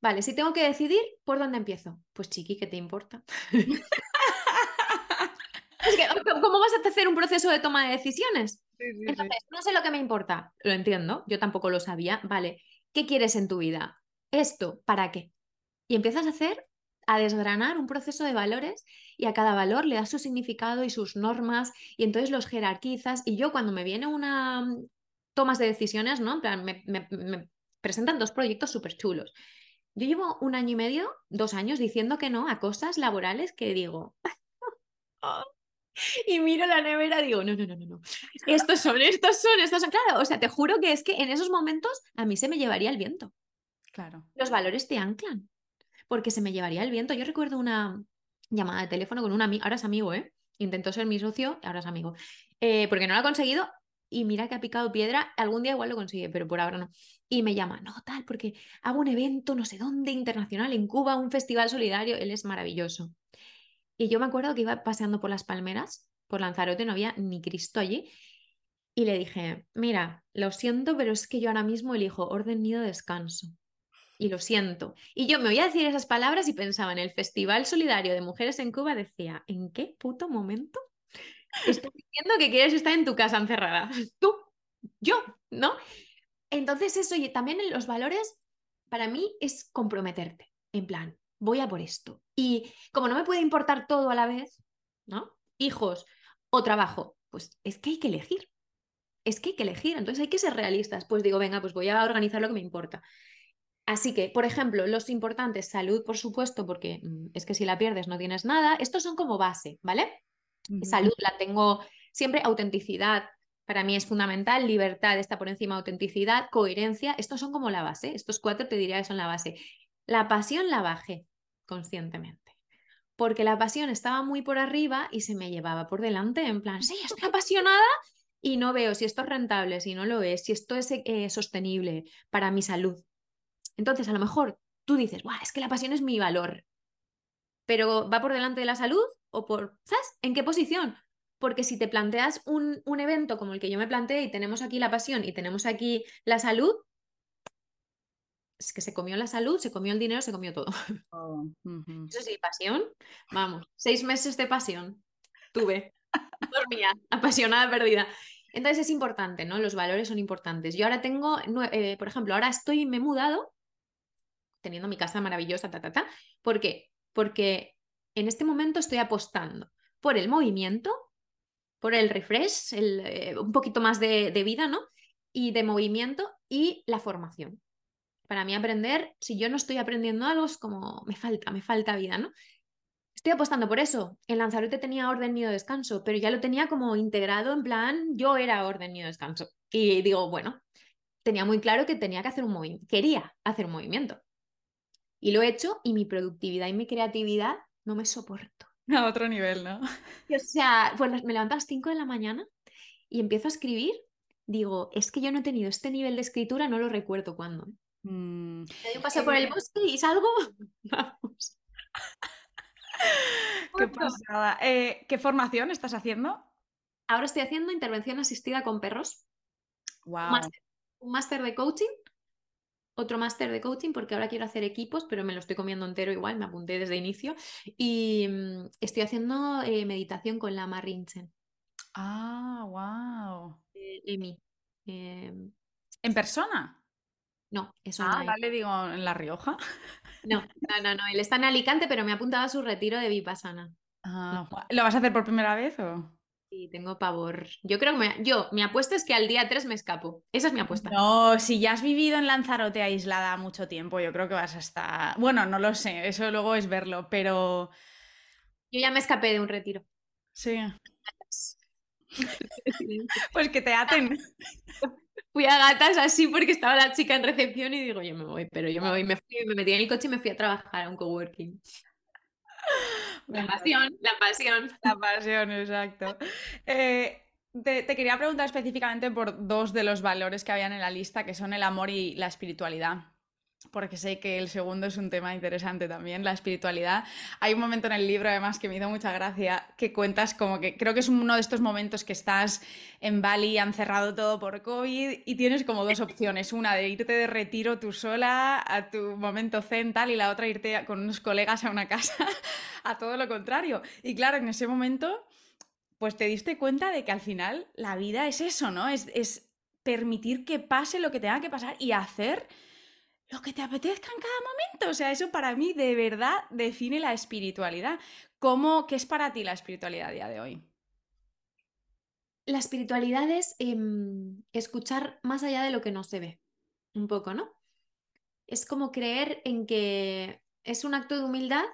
Vale, si tengo que decidir, ¿por dónde empiezo? Pues chiqui, ¿qué te importa? ¿cómo vas a hacer un proceso de toma de decisiones? Entonces, no sé lo que me importa. Lo entiendo, yo tampoco lo sabía. Vale, ¿qué quieres en tu vida? Esto, ¿para qué? Y empiezas a hacer, a desgranar un proceso de valores y a cada valor le das su significado y sus normas y entonces los jerarquizas. Y yo cuando me viene una, tomas de decisiones, ¿no? En plan, me, presentan dos proyectos súper chulos. Yo llevo un año y medio, dos años, diciendo que no a cosas laborales que digo. y miro la nevera y digo, no, no, no, no, no. Estos son, estos son, estos son. Claro, o sea, te juro que es que en esos momentos a mí se me llevaría el viento. Claro. Los valores te anclan. Porque se me llevaría el viento. Yo recuerdo una llamada de teléfono con un amigo, ahora es amigo, ¿eh? Intentó ser mi socio, ahora es amigo. Eh, porque no lo ha conseguido y mira que ha picado piedra, algún día igual lo consigue, pero por ahora no. Y me llama, no, tal, porque hago un evento no sé dónde, internacional, en Cuba, un festival solidario, él es maravilloso. Y yo me acuerdo que iba paseando por las palmeras, por Lanzarote, no había ni Cristo allí, y le dije, mira, lo siento, pero es que yo ahora mismo elijo orden, nido, descanso. Y lo siento. Y yo me voy a decir esas palabras y pensaba en el Festival Solidario de Mujeres en Cuba, decía, ¿en qué puto momento Estás diciendo que quieres estar en tu casa encerrada. Tú, yo, ¿no? Entonces eso, y también los valores, para mí es comprometerte, en plan, voy a por esto. Y como no me puede importar todo a la vez, ¿no? Hijos o trabajo, pues es que hay que elegir. Es que hay que elegir, entonces hay que ser realistas. Pues digo, venga, pues voy a organizar lo que me importa. Así que, por ejemplo, los importantes, salud, por supuesto, porque mm, es que si la pierdes no tienes nada. Estos son como base, ¿vale? Salud la tengo siempre, autenticidad. para mí es fundamental, libertad está por encima autenticidad, coherencia, estos son como la base, estos cuatro te diría que son la base. La pasión la bajé conscientemente, porque la pasión estaba muy por arriba y se me llevaba por delante, en plan, sí, estoy apasionada y no veo si esto es rentable, si no lo es, si esto es eh, sostenible para mi salud. Entonces, a lo mejor tú dices, es que la pasión es mi valor, pero ¿va por delante de la salud o por, ¿sabes? ¿En qué posición? Porque si te planteas un, un evento como el que yo me planteé y tenemos aquí la pasión y tenemos aquí la salud, es que se comió la salud, se comió el dinero, se comió todo. Oh, Eso sí, pasión, vamos, seis meses de pasión tuve, dormía, apasionada, perdida. Entonces es importante, ¿no? Los valores son importantes. Yo ahora tengo, eh, por ejemplo, ahora estoy, me he mudado, teniendo mi casa maravillosa, ta, ta, ta. ¿Por qué? Porque en este momento estoy apostando por el movimiento, por el refresh, eh, un poquito más de, vida, ¿no? Y de movimiento y la formación. Para mí aprender, si yo no estoy aprendiendo algo, es como me falta, me falta vida, ¿no? Estoy apostando por eso. En Lanzarote tenía orden mío descanso, pero ya lo tenía como integrado en plan, yo era orden mío descanso. Y digo, bueno, tenía muy claro que tenía que hacer un movimiento, quería hacer un movimiento. Y lo he hecho y mi productividad y mi creatividad no me soporto. A otro nivel, ¿no? O sea, pues me levanto a las 5 de la mañana y empiezo a escribir. Digo, es que yo no he tenido este nivel de escritura, no lo recuerdo cuándo. Mm. un paseo por el bosque y salgo. Vamos. Qué pasada. Eh, ¿Qué formación estás haciendo? Ahora estoy haciendo intervención asistida con perros. Wow. Un máster de coaching. Otro máster de coaching porque ahora quiero hacer equipos, pero me lo estoy comiendo entero igual, me apunté desde inicio. Y mm, estoy haciendo eh, meditación con la Rinchen. Ah, wow. Eh, Emi. Em, ¿En persona? No, eso ah, no. vale, digo, en La Rioja. No, no, no, no. Él está en Alicante, pero me ha apuntado a su retiro de Vipassana. Ah, ¿Lo vas a hacer por primera vez o? Sí, tengo pavor. Yo creo que me, yo, mi apuesta es que al día 3 me escapo. Esa es mi apuesta. No, si ya has vivido en Lanzarote aislada mucho tiempo, yo creo que vas a estar. Bueno, no lo sé, eso luego es verlo, pero. Yo ya me escapé de un retiro. Sí. pues que te aten. fui a gatas así porque estaba la chica en recepción y digo, yo me voy, pero yo me voy, me, fui, me metí en el coche y me fui a trabajar a un coworking. La pasión, la pasión. La pasión, exacto. Eh, te, te, quería preguntar específicamente por dos de los valores que habían en la lista, que son el amor y la espiritualidad porque sé que el segundo es un tema interesante también, la espiritualidad. Hay un momento en el libro, además, que me hizo mucha gracia, que cuentas como que creo que es uno de estos momentos que estás en Bali, han cerrado todo por COVID y tienes como dos opciones, una de irte de retiro tú sola a tu momento zen tal y la otra irte con unos colegas a una casa a todo lo contrario. Y claro, en ese momento, pues te diste cuenta de que al final la vida es eso, ¿no? Es, es permitir que pase lo que tenga que pasar y hacer lo que te apetezca en cada momento. O sea, eso para mí de verdad define la espiritualidad. ¿Cómo, ¿Qué es para ti la espiritualidad a día de hoy? La espiritualidad es em, escuchar más allá de lo que no se ve, un poco, ¿no? Es como creer en que es un acto de humildad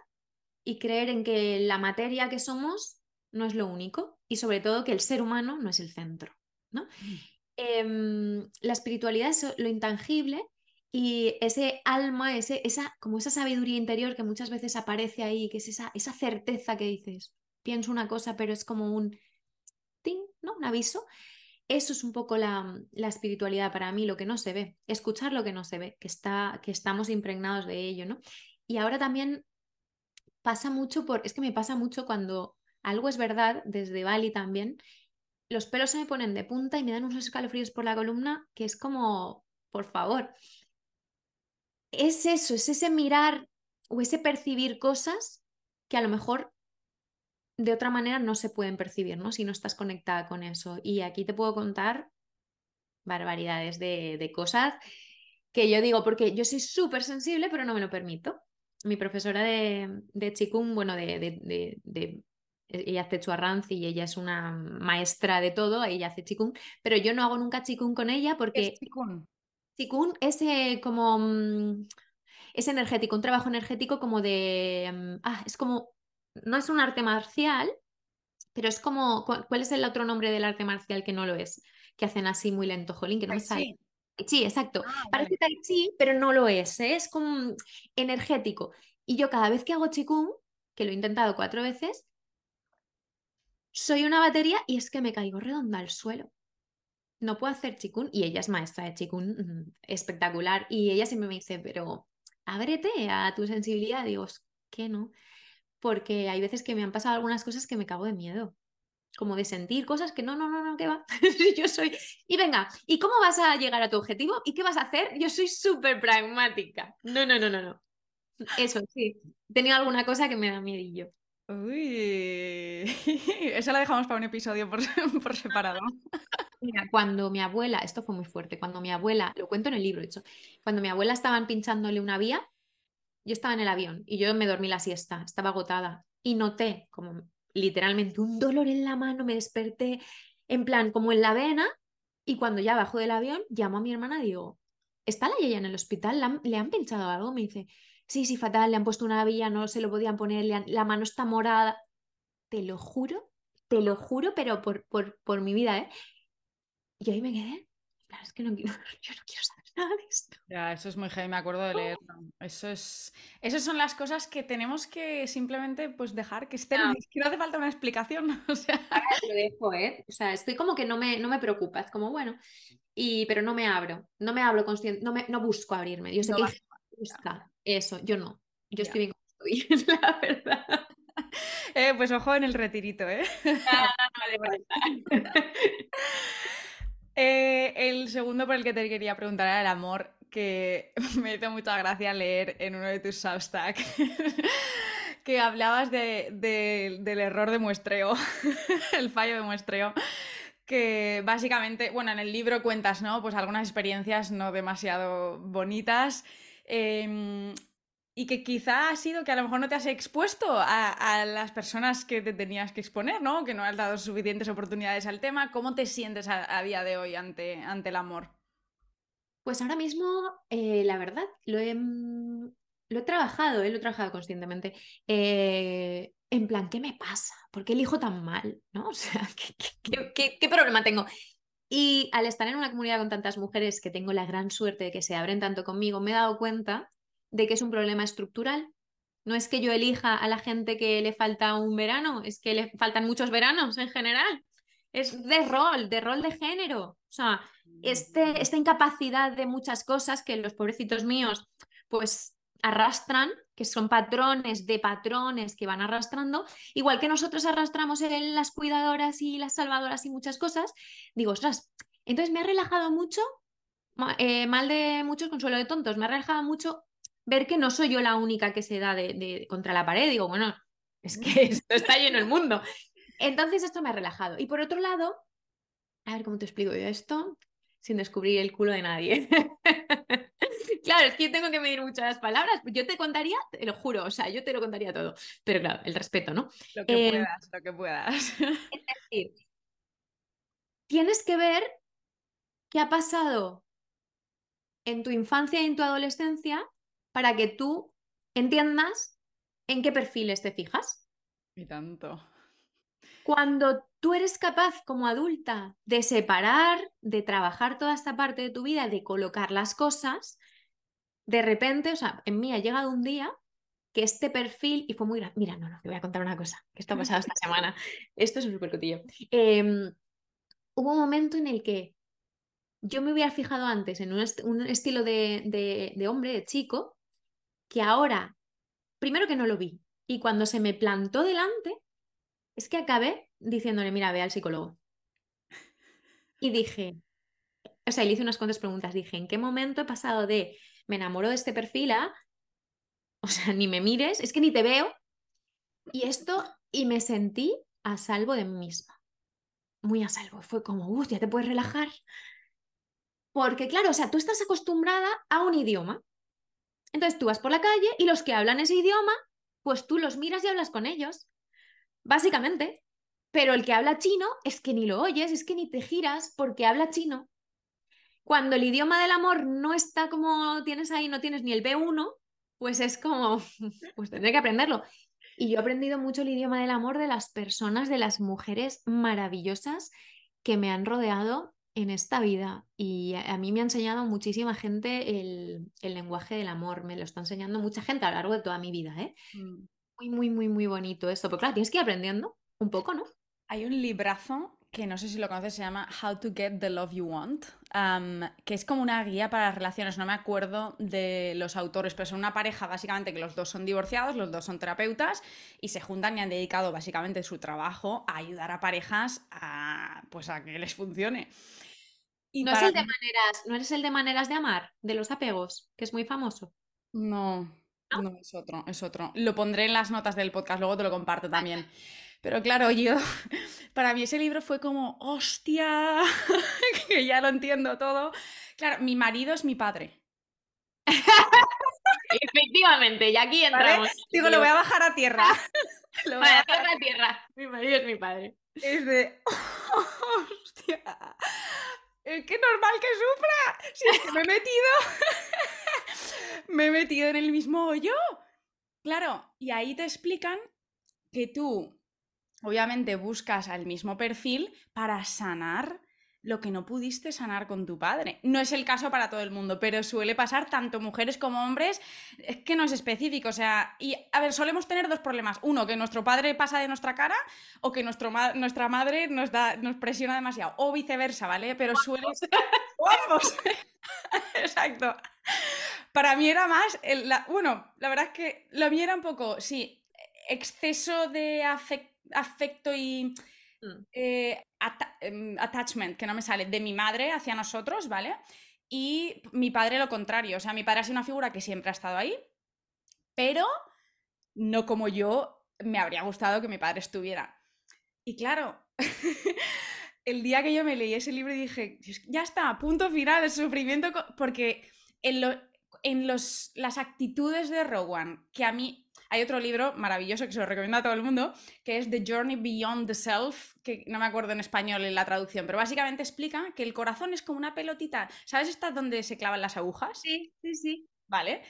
y creer en que la materia que somos no es lo único y sobre todo que el ser humano no es el centro, ¿no? Mm. Em, la espiritualidad es lo intangible y ese alma, ese, esa, como esa sabiduría interior que muchas veces aparece ahí, que es esa, esa certeza que dices, pienso una cosa, pero es como un ting, ¿no? Un aviso. Eso es un poco la, la, espiritualidad para mí, lo que no se ve, escuchar lo que no se ve, que, está, que estamos impregnados de ello, ¿no? Y ahora también pasa mucho por, es que me pasa mucho cuando algo es verdad, desde Bali también, los pelos se me ponen de punta y me dan unos escalofríos por la columna que es como, por favor, es eso, es ese mirar o ese percibir cosas que a lo mejor de otra manera no se pueden percibir, ¿no? Si no estás conectada con eso. Y aquí te puedo contar barbaridades de, cosas que yo digo, porque yo soy súper sensible, pero no me lo permito. Mi profesora de, de Chikung, bueno, de, de, de ella hace chuarranzi y ella es una maestra de todo, ella hace chikung, pero yo no hago nunca chikung con ella porque... Chikun es eh, como. Mm, es energético, un trabajo energético como de. Mm, ah, es como. No es un arte marcial, pero es como. ¿Cuál es el otro nombre del arte marcial que no lo es? que hacen así muy lento, jolín, que no me Tai sale. chi. Sí, exacto. Ah, Parece vale. tai chi, pero no lo es, ¿eh? Es como energético. Y yo cada vez que hago chikung, que lo he intentado cuatro veces, soy una batería y es que me caigo redonda al suelo. No puedo hacer chikung y ella es maestra de chikung mm, espectacular y ella siempre me dice, pero ábrete a tu sensibilidad. Digo, "Es que no, porque hay veces que me han pasado algunas cosas que me cago de miedo como de sentir cosas que no, no, no, no, que va. yo soy. Y venga, ¿y cómo vas a llegar a tu objetivo? ¿Y qué vas a hacer? Yo soy súper pragmática. No, no, no, no, no. Eso sí. He tenido alguna cosa que me da miedillo. Uy. Eso lo dejamos para un episodio por, por separado. Mira, cuando mi abuela, esto fue muy fuerte, cuando mi abuela, lo cuento en el libro, de hecho, cuando mi abuela estaban pinchándole una vía, yo estaba en el avión y yo me dormí la siesta, estaba agotada y noté como literalmente un dolor en la mano, me desperté en plan como en la vena y cuando ya bajo del avión llamo a mi hermana y digo, ¿está la Yaya en el hospital? ¿Le han, le han pinchado algo? Me dice, sí, sí, fatal, le han puesto una vía, no se lo podían poner, han- la mano está morada. Te lo juro, te lo juro, pero por, por, por mi vida, ¿eh? Y ahí me quedé, claro, es que no quiero, yo no quiero saber nada de esto. Ya, eso es muy heavy, me acuerdo de leerlo. Eso es, esas son las cosas que tenemos que simplemente pues dejar que estén. Es que no hace falta una explicación. O sea, Ahora lo dejo, ¿eh? O sea, estoy como que no me, no me preocupa, es como, bueno, y, pero no me abro, no me abro consciente, no, me, no busco abrirme. Yo sé no que busca eso, yo no, yo estoy bien como estoy, la verdad. Eh, pues ojo en el retirito, ¿eh? Eh, el segundo por el que te quería preguntar era el amor, que me hizo mucha gracia leer en uno de tus Substack que hablabas de- de- del error de muestreo, el fallo de muestreo, que básicamente, bueno, en el libro cuentas, ¿no? Pues algunas experiencias no demasiado bonitas. Em, y que quizá ha sido que a lo mejor no te has expuesto a, las personas que te tenías que exponer, ¿no? Que no has dado suficientes oportunidades al tema. ¿Cómo te sientes a, día de hoy ante, ante el amor? Pues ahora mismo, eh, la verdad, lo he, mm, lo he trabajado, eh, lo he trabajado conscientemente. eh, en plan, ¿qué me pasa? ¿Por qué elijo tan mal? ¿No? O sea, ¿qué, qué- qué- qué- qué problema tengo? Y al estar en una comunidad con tantas mujeres que tengo la gran suerte de que se abren tanto conmigo, me he dado cuenta de que es un problema estructural. No es que yo elija a la gente que le falta un verano, es que le faltan muchos veranos en general. Es de rol, de rol de género. O sea, este, esta incapacidad de muchas cosas que los pobrecitos míos pues arrastran, que son patrones de patrones que van arrastrando, igual que nosotros arrastramos en las cuidadoras y las salvadoras y muchas cosas, digo, ostras, entonces me ha relajado mucho, eh, mal de muchos, consuelo de tontos, me ha relajado mucho ver que no soy yo la única que se da de, de- contra la pared, digo, bueno, es que esto está lleno el mundo. Entonces esto me ha relajado. Y por otro lado, a ver cómo te explico yo esto sin descubrir el culo de nadie. claro, es que yo tengo que medir muchas palabras. Yo te contaría, te lo juro, o sea, yo te lo contaría todo. Pero claro, el respeto, ¿no? Lo que Eh, puedas, lo que puedas. Es decir, tienes que ver qué ha pasado en tu infancia y en tu adolescencia para que tú entiendas en qué perfiles te fijas. y tanto. Cuando tú eres capaz como adulta de separar, de trabajar toda esta parte de tu vida, de colocar las cosas, de repente, o sea, en mí ha llegado un día que este perfil, y fue muy grande, mira, no, no, te voy a contar una cosa, que esto ha pasado esta semana, esto es un súper cotillo. Em, hubo un momento en el que yo me hubiera fijado antes en un, est- un estilo de, de- de hombre, de chico, que ahora, primero que no lo vi, y cuando se me plantó delante, es que acabé diciéndole, mira, ve al psicólogo. Y dije, o sea, le hice unas cuantas preguntas, dije, ¿en qué momento he pasado de me enamoro de este perfil a, o sea, ni me mires, es que ni te veo? Y esto, y me sentí a salvo de mí misma, muy a salvo, fue como, uff, ya te puedes relajar. Porque claro, o sea, tú estás acostumbrada a un idioma. Entonces tú vas por la calle y los que hablan ese idioma, pues tú los miras y hablas con ellos, básicamente. Pero el que habla chino es que ni lo oyes, es que ni te giras porque habla chino. Cuando el idioma del amor no está como tienes ahí, no tienes ni el B1, pues es como, pues tendré que aprenderlo. Y yo he aprendido mucho el idioma del amor de las personas, de las mujeres maravillosas que me han rodeado en esta vida y a, mí me ha enseñado muchísima gente el, lenguaje del amor, me lo está enseñando mucha gente a lo largo de toda mi vida, ¿eh? Mm. Muy, muy, muy, muy bonito esto, pero claro, tienes que ir aprendiendo un poco, ¿no? Hay un librazo que no sé si lo conoces, se llama How to Get the Love You Want, que es como una guía para las relaciones, no me acuerdo de los autores, pero son una pareja básicamente que los dos son divorciados, los dos son terapeutas y se juntan y han dedicado básicamente su trabajo a ayudar a parejas a, pues a que les funcione. Y ¿No, es el de maneras, ¿No eres el de maneras de amar, de los apegos, que es muy famoso? No, no, es otro, es otro. Lo pondré en las notas del podcast, luego te lo comparto también. Pero claro, yo, para mí ese libro fue como, hostia, que ya lo entiendo todo. Claro, mi marido es mi padre. Efectivamente, y aquí entramos. Digo, lo voy a bajar a tierra. lo voy a bajar a tierra. Mi marido es mi padre. Es de, hostia, es que normal que sufra. Si es que me he metido, me he metido en el mismo hoyo. Claro, y ahí te explican que tú obviamente buscas al mismo perfil para sanar lo que no pudiste sanar con tu padre. No es el caso para todo el mundo, pero suele pasar tanto mujeres como hombres, es que no es específico, o sea, y a ver, solemos tener dos problemas. Uno, que nuestro padre pasa de nuestra cara o que nuestro nuestra madre nos, da, nos presiona demasiado, o viceversa, ¿vale? Pero suele ser... Exacto. Para mí era más, bueno, la verdad es que lo mío era un poco, sí, exceso de afecto afecto y mm. eh, em, attachment, que no me sale, de mi madre hacia nosotros, ¿vale? Y mi padre lo contrario, o sea, mi padre ha sido una figura que siempre ha estado ahí, pero no como yo me habría gustado que mi padre estuviera. Y claro, el día que yo me leí ese libro dije, ya está, punto final, el sufrimiento, porque en, en los, las actitudes de Rowan, que a mí hay otro libro maravilloso que se lo recomiendo a todo el mundo, que es The Journey Beyond the Self, que no me acuerdo en español en la traducción, pero básicamente explica que el corazón es como una pelotita. ¿Sabes esta donde se clavan las agujas? Sí, sí, sí. Vale.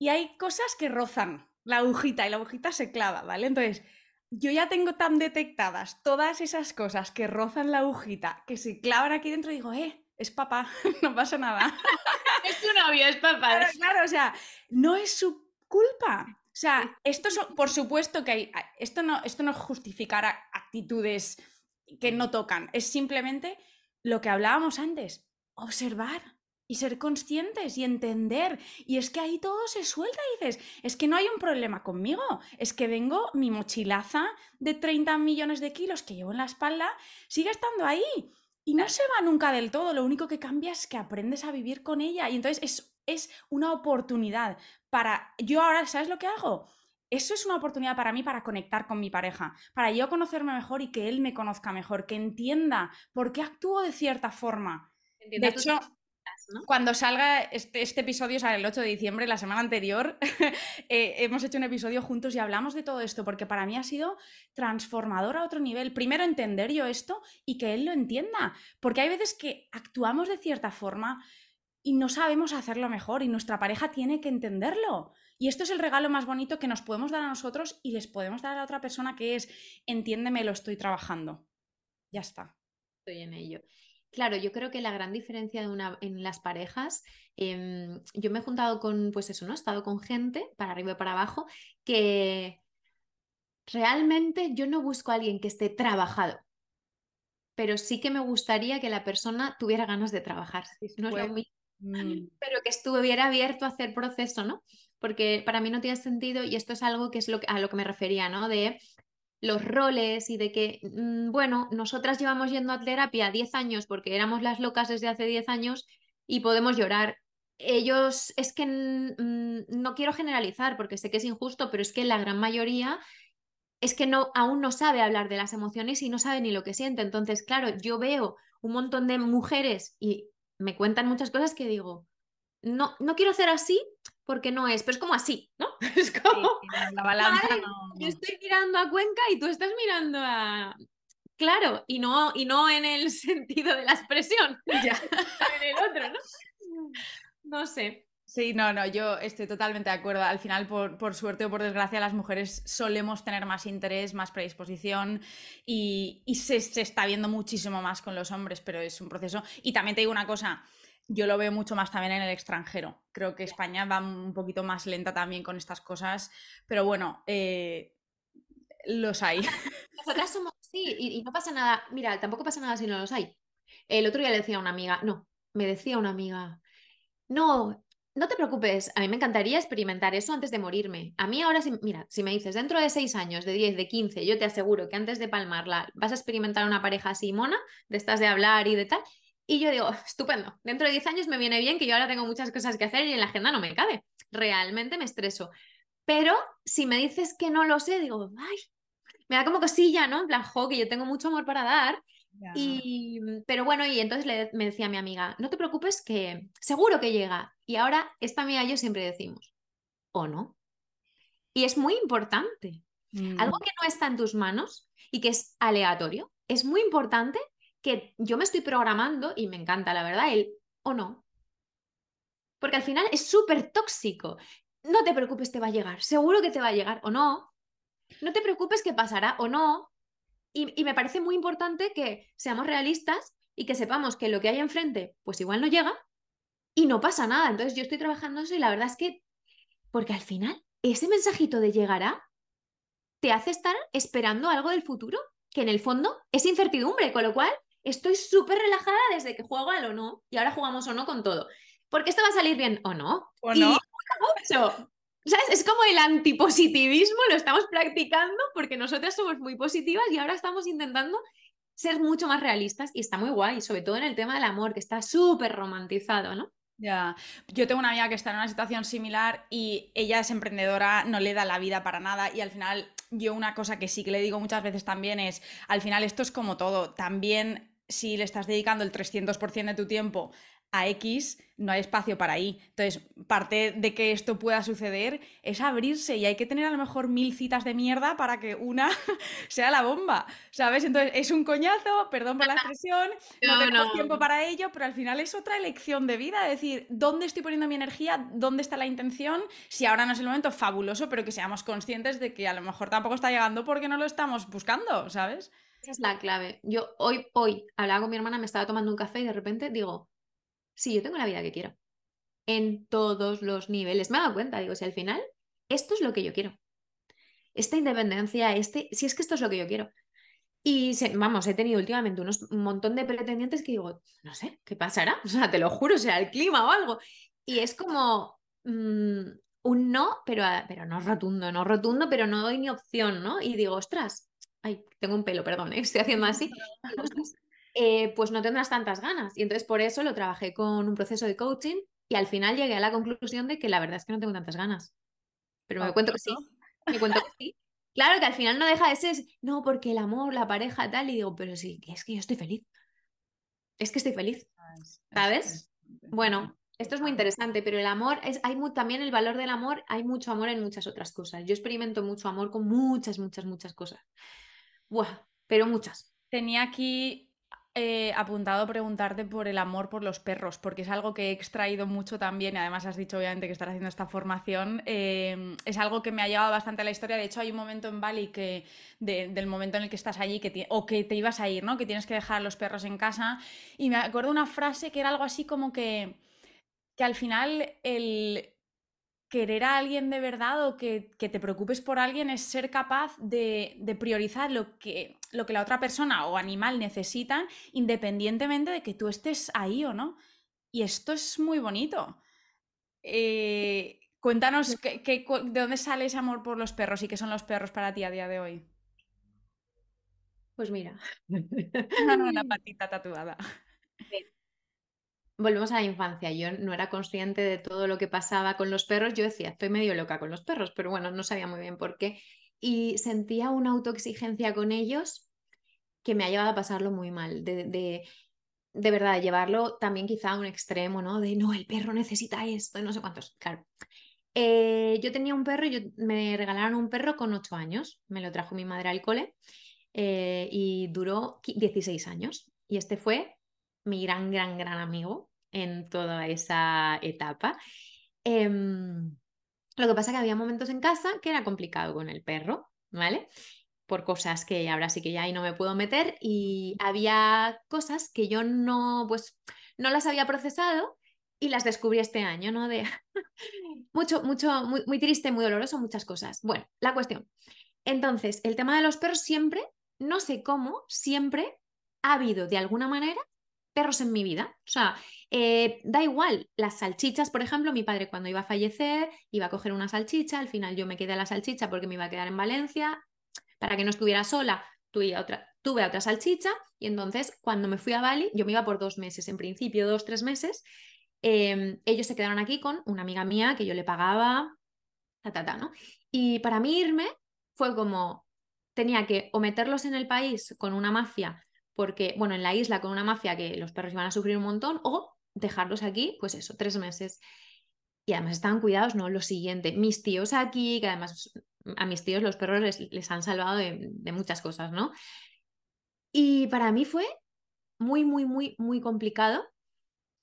Y hay cosas que rozan la agujita y la agujita se clava, ¿vale? Entonces, yo ya tengo tan detectadas todas esas cosas que rozan la agujita, que se clavan aquí dentro y digo, eh, es papá, no pasa nada. es tu novio, es papá. Claro, claro, o sea, no es su culpa. O sea, esto por supuesto que hay, esto no, esto no justificará actitudes que no tocan, es simplemente lo que hablábamos antes, observar y ser conscientes y entender. Y es que ahí todo se suelta y dices, es que no hay un problema conmigo, es que vengo, mi mochilaza de 30 millones de kilos que llevo en la espalda sigue estando ahí. Y no se va nunca del todo, lo único que cambia es que aprendes a vivir con ella. Y entonces es es una oportunidad para... Yo ahora, ¿sabes lo que hago? Eso es una oportunidad para mí para conectar con mi pareja, para yo conocerme mejor y que él me conozca mejor, que entienda por qué actúo de cierta forma. de hecho, cuando salga este, este, episodio, sale el 8 de diciembre, la semana anterior, eh, hemos hecho un episodio juntos y hablamos de todo esto, porque para mí ha sido transformador a otro nivel. Primero entender yo esto y que él lo entienda, porque hay veces que actuamos de cierta forma, y no sabemos hacerlo mejor y nuestra pareja tiene que entenderlo. Y esto es el regalo más bonito que nos podemos dar a nosotros y les podemos dar a la otra persona que es, entiéndeme, lo estoy trabajando. Ya está. Estoy en ello. Claro, yo creo que la gran diferencia de una, en las parejas, em, yo me he juntado con, pues eso, ¿no? He estado con gente, para arriba y para abajo, que realmente yo no busco a alguien que esté trabajado, pero sí que me gustaría que la persona tuviera ganas de trabajar. No es lo mismo Mm. pero que estuviera abierto a hacer proceso, ¿no? Porque para mí no tiene sentido y esto es algo que es lo a lo que me refería, ¿no? De los roles y de que, mm, bueno, nosotras llevamos yendo a terapia 10 años porque éramos las locas desde hace 10 años y podemos llorar. Ellos, es que mm, no quiero generalizar porque sé que es injusto, pero es que la gran mayoría es que no, aún no sabe hablar de las emociones y no sabe ni lo que siente. Entonces, claro, yo veo un montón de mujeres y me cuentan muchas cosas que digo, no, no quiero hacer así porque no es, pero es como así, ¿no? Es como, la balanza no... Yo estoy mirando a Cuenca y tú estás mirando a... Claro, y no, y no en el sentido de la expresión, ya. en el otro, ¿no? No sé. Sí, no, no, yo estoy totalmente de acuerdo. Al final, por, suerte o por desgracia, las mujeres solemos tener más interés, más predisposición y, se, está viendo muchísimo más con los hombres, pero es un proceso. Y también te digo una cosa, yo lo veo mucho más también en el extranjero. Creo que España va un poquito más lenta también con estas cosas, pero bueno, eh, los hay. Nosotras somos, sí, y, y no pasa nada. Mira, tampoco pasa nada si no los hay. El otro día le decía a una amiga, no, me decía una amiga, no, no te preocupes, a mí me encantaría experimentar eso antes de morirme. A mí ahora, si, mira, si me dices dentro de seis años, de 10, de 15, yo te aseguro que antes de palmarla vas a experimentar una pareja así mona, de estas de hablar y de tal. Y yo digo, estupendo, dentro de 10 años me viene bien que yo ahora tengo muchas cosas que hacer y en la agenda no me cabe. Realmente me estreso. Pero si me dices que no lo sé, digo, ay, me da como cosilla, ¿no? En plan, jo, que yo tengo mucho amor para dar y, mm, pero bueno, y entonces le, me decía mi amiga, no te preocupes que seguro que llega. Y ahora esta amiga y yo siempre decimos, ¿o no? Y es muy importante. Algo mm. que no está en tus manos y que es aleatorio, es muy importante que yo me estoy programando y me encanta, la verdad, el o no. Porque al final es súper tóxico. No te preocupes, te va a llegar. Seguro que te va a llegar o no. No te preocupes que pasará o no. Y, me parece muy importante que seamos realistas y que sepamos que lo que hay enfrente, pues igual no llega y no pasa nada. Entonces yo estoy trabajando eso y la verdad es que, porque al final, ese mensajito de llegará te hace estar esperando algo del futuro, que en el fondo es incertidumbre, con lo cual estoy súper relajada desde que juego al o no, y ahora jugamos o no con todo. Porque esto va a salir bien o no. O no. ¿Sabes? Es como el antipositivismo, lo estamos practicando porque nosotras somos muy positivas y ahora estamos intentando ser mucho más realistas y está muy guay, sobre todo en el tema del amor, que está súper romantizado, ¿no? Ya, yo tengo una amiga que está en una situación similar y ella es emprendedora, no le da la vida para nada y al final yo una cosa que sí que le digo muchas veces también es, al final esto es como todo, también si le estás dedicando el 300% de tu tiempo a X no hay espacio para Y. Entonces, parte de que esto pueda suceder es abrirse y hay que tener a lo mejor mil citas de mierda para que una sea la bomba, ¿sabes? Entonces, es un coñazo, perdón por la expresión, no, tengo tiempo para ello, pero al final es otra elección de vida, es decir, ¿dónde estoy poniendo mi energía? ¿Dónde está la intención? Si ahora no es el momento, fabuloso, pero que seamos conscientes de que a lo mejor tampoco está llegando porque no lo estamos buscando, ¿sabes? Esa es la clave. Yo hoy, hoy, hablaba con mi hermana, me estaba tomando un café y de repente digo, sí, yo tengo la vida que quiero. En todos los niveles. Me he dado cuenta, digo, si al final esto es lo que yo quiero. Esta independencia, este, si es que esto es lo que yo quiero. Y vamos, he tenido últimamente unos, un montón de pretendientes que digo, no sé, ¿qué pasará? O sea, te lo juro, sea el clima o algo. Y es como mm, un no, pero, pero no rotundo, no rotundo, pero no doy ni opción, ¿no? Y digo, ostras, ay, tengo un pelo, perdón, ¿eh? estoy haciendo así. Eh, pues no tendrás tantas ganas. Y entonces por eso lo trabajé con un proceso de coaching y al final llegué a la conclusión de que la verdad es que no tengo tantas ganas. Pero me cuento que sí. Me cuento que sí. Claro que al final no deja de ser, no, porque el amor, la pareja, tal, y digo, pero sí, es que yo estoy feliz. Es que estoy feliz. Ah, ¿Sabes? Bueno, esto es muy interesante, pero el amor, es, hay también el valor del amor, hay mucho amor en muchas otras cosas. Yo experimento mucho amor con muchas, muchas, muchas cosas. Buah, pero muchas. Tenía aquí eh, apuntado a preguntarte por el amor por los perros, porque es algo que he extraído mucho también, y además has dicho obviamente que estás haciendo esta formación, em, es algo que me ha llevado bastante a la historia, de hecho hay un momento en Bali que, del momento en el que estás allí que o que te ibas a ir, ¿no? que tienes que dejar a los perros en casa, y me acuerdo una frase que era algo así como que, que al final el querer a alguien de verdad o que, te preocupes por alguien es ser capaz de, priorizar lo que, lo que la otra persona o animal necesitan independientemente de que tú estés ahí o no. Y esto es muy bonito. Eh, cuéntanos de dónde sale ese amor por los perros y qué son los perros para ti a día de hoy. Pues mira. Una patita tatuada volvemos a la infancia. Yo no era consciente de todo lo que pasaba con los perros. Yo decía, estoy medio loca con los perros, pero bueno, no sabía muy bien por qué. Y sentía una autoexigencia con ellos que me ha llevado a pasarlo muy mal. De, de, verdad, llevarlo también quizá a un extremo, ¿no? De no, el perro necesita esto y no sé cuántos. Claro. Eh, yo tenía un perro yo, me regalaron un perro con ocho años. Me lo trajo mi madre al cole eh, y duró 16 años. Y este fue mi gran, gran, gran amigo en toda esa etapa. Em, lo que pasa que había momentos en casa que era complicado con el perro, ¿vale? Por cosas que ahora sí que ya ahí no me puedo meter y había cosas que yo no, pues, no las había procesado y las descubrí este año, ¿no? De mucho, mucho, muy, muy triste, muy doloroso, muchas cosas. Bueno, la cuestión. Entonces, el tema de los perros siempre, no sé cómo, siempre ha habido de alguna manera perros en mi vida. O sea, eh, da igual, las salchichas, por ejemplo, mi padre cuando iba a fallecer iba a coger una salchicha, al final yo me quedé a la salchicha porque me iba a quedar en Valencia, para que no estuviera sola, tuve otra, tuve otra salchicha y entonces cuando me fui a Bali, yo me iba por dos meses, en principio dos, tres meses, em, ellos se quedaron aquí con una amiga mía que yo le pagaba, ta, ta, ta, ¿no? Y para mí irme fue como, tenía que o meterlos en el país con una mafia porque, bueno, en la isla con una mafia que los perros iban a sufrir un montón, o dejarlos aquí, pues eso, tres meses. Y además estaban cuidados, ¿no? Lo siguiente, mis tíos aquí, que además a mis tíos los perros les, han salvado de, de, muchas cosas, ¿no? Y para mí fue muy, muy, muy, muy complicado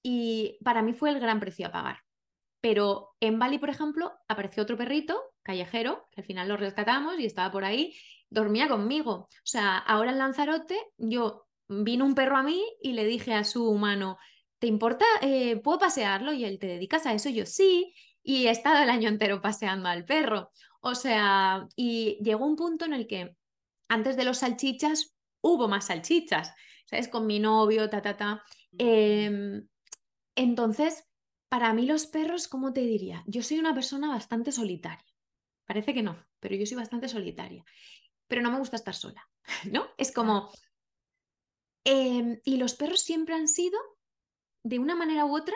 y para mí fue el gran precio a pagar. Pero en Bali, por ejemplo, apareció otro perrito callejero, que al final lo rescatamos y estaba por ahí, dormía conmigo. O sea, ahora en Lanzarote yo vino un perro a mí y le dije a su humano, ¿te importa? Eh, ¿Puedo pasearlo? Y él, ¿te dedicas a eso? yo sí, y he estado el año entero paseando al perro. O sea, y llegó un punto en el que antes de los salchichas hubo más salchichas, ¿sabes? Con mi novio, ta, ta, ta. Em, entonces, para mí los perros, ¿cómo te diría? Yo soy una persona bastante solitaria. Parece que no, pero yo soy bastante solitaria. Pero no me gusta estar sola, ¿no? Es como, Em, y los perros siempre han sido, de una manera u otra,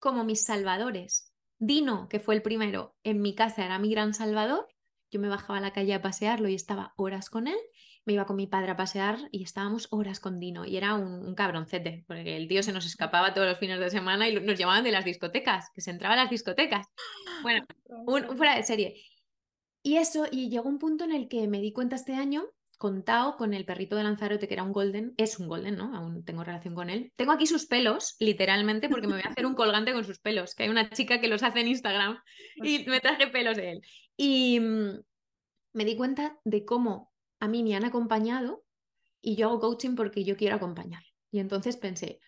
como mis salvadores. Dino, que fue el primero en mi casa, era mi gran salvador. Yo me bajaba a la calle a pasearlo y estaba horas con él. Me iba con mi padre a pasear y estábamos horas con Dino. Y era un, cabroncete, porque el tío se nos escapaba todos los fines de semana y nos llamaban de las discotecas, que se entraba a las discotecas. Bueno, fuera de serie. Y eso, y llegó un punto en el que me di cuenta este año contado con el perrito de Lanzarote, que era un golden, es un golden, ¿no? Aún tengo relación con él. Tengo aquí sus pelos, literalmente, porque me voy a hacer un colgante con sus pelos, que hay una chica que los hace en Instagram y me traje pelos de él. Y mm, me di cuenta de cómo a mí me han acompañado y yo hago coaching porque yo quiero acompañar. Y entonces pensé,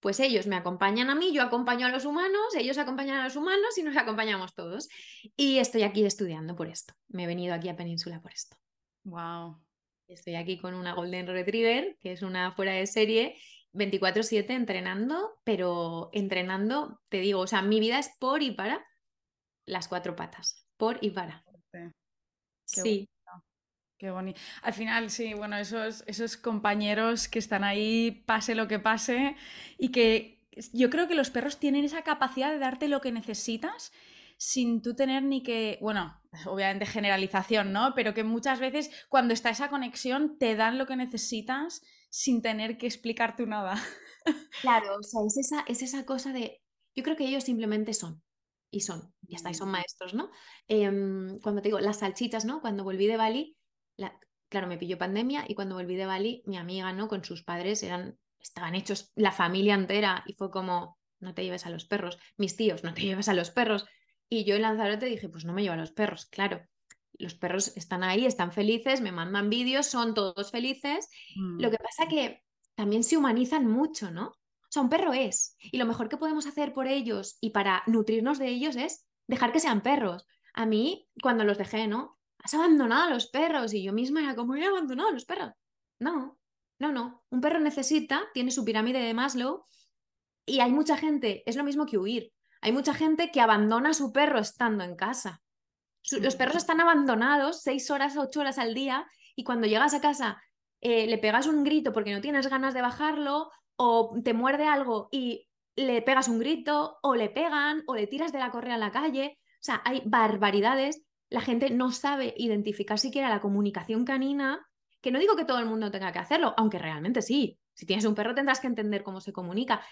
pues ellos me acompañan a mí, yo acompaño a los humanos, ellos acompañan a los humanos y nos acompañamos todos. Y estoy aquí estudiando por esto. Me he venido aquí a Península por esto. Wow, Estoy aquí con una Golden Retriever, que es una fuera de serie, 24/7 entrenando, pero entrenando, te digo, o sea, mi vida es por y para las cuatro patas, por y para. sí. Qué bonito. Al final, sí, bueno, esos, esos compañeros que están ahí, pase lo que pase, y que yo creo que los perros tienen esa capacidad de darte lo que necesitas sin tú tener ni que, bueno, obviamente generalización, ¿no? Pero que muchas veces cuando está esa conexión te dan lo que necesitas sin tener que explicarte nada. Claro, o sea, es esa, es esa cosa de, yo creo que ellos simplemente son, y son, y hasta ahí son mm. maestros, ¿no? Em, cuando te digo, las salchichas, ¿no? Cuando volví de Bali, claro, me pilló pandemia y cuando volví de Bali, mi amiga, ¿no? Con sus padres eran, estaban hechos la familia entera y fue como, no te lleves a los perros, mis tíos, no te lleves a los perros, y yo en Lanzarote dije, pues no me llevo a los perros, claro. Los perros están ahí, están felices, me mandan vídeos, son todos felices. Lo mm. que pasa que también se humanizan mucho, ¿no? O sea, un perro es. Y lo mejor que podemos hacer por ellos y para nutrirnos de ellos es dejar que sean perros. A mí, cuando los dejé, ¿no? Has abandonado a los perros. Y yo misma era como, he abandonado a los perros. No, no, no. Un perro necesita, tiene su pirámide de Maslow y hay mucha gente, es lo mismo que huir. Hay mucha gente que abandona a su perro estando en casa. los perros están abandonados seis horas, ocho horas al día y cuando llegas a casa eh, le pegas un grito porque no tienes ganas de bajarlo o te muerde algo y le pegas un grito o le pegan o le tiras de la correa a la calle. O sea, hay barbaridades. La gente no sabe identificar siquiera la comunicación canina, que no digo que todo el mundo tenga que hacerlo, aunque realmente sí. Si tienes un perro tendrás que entender cómo se comunica.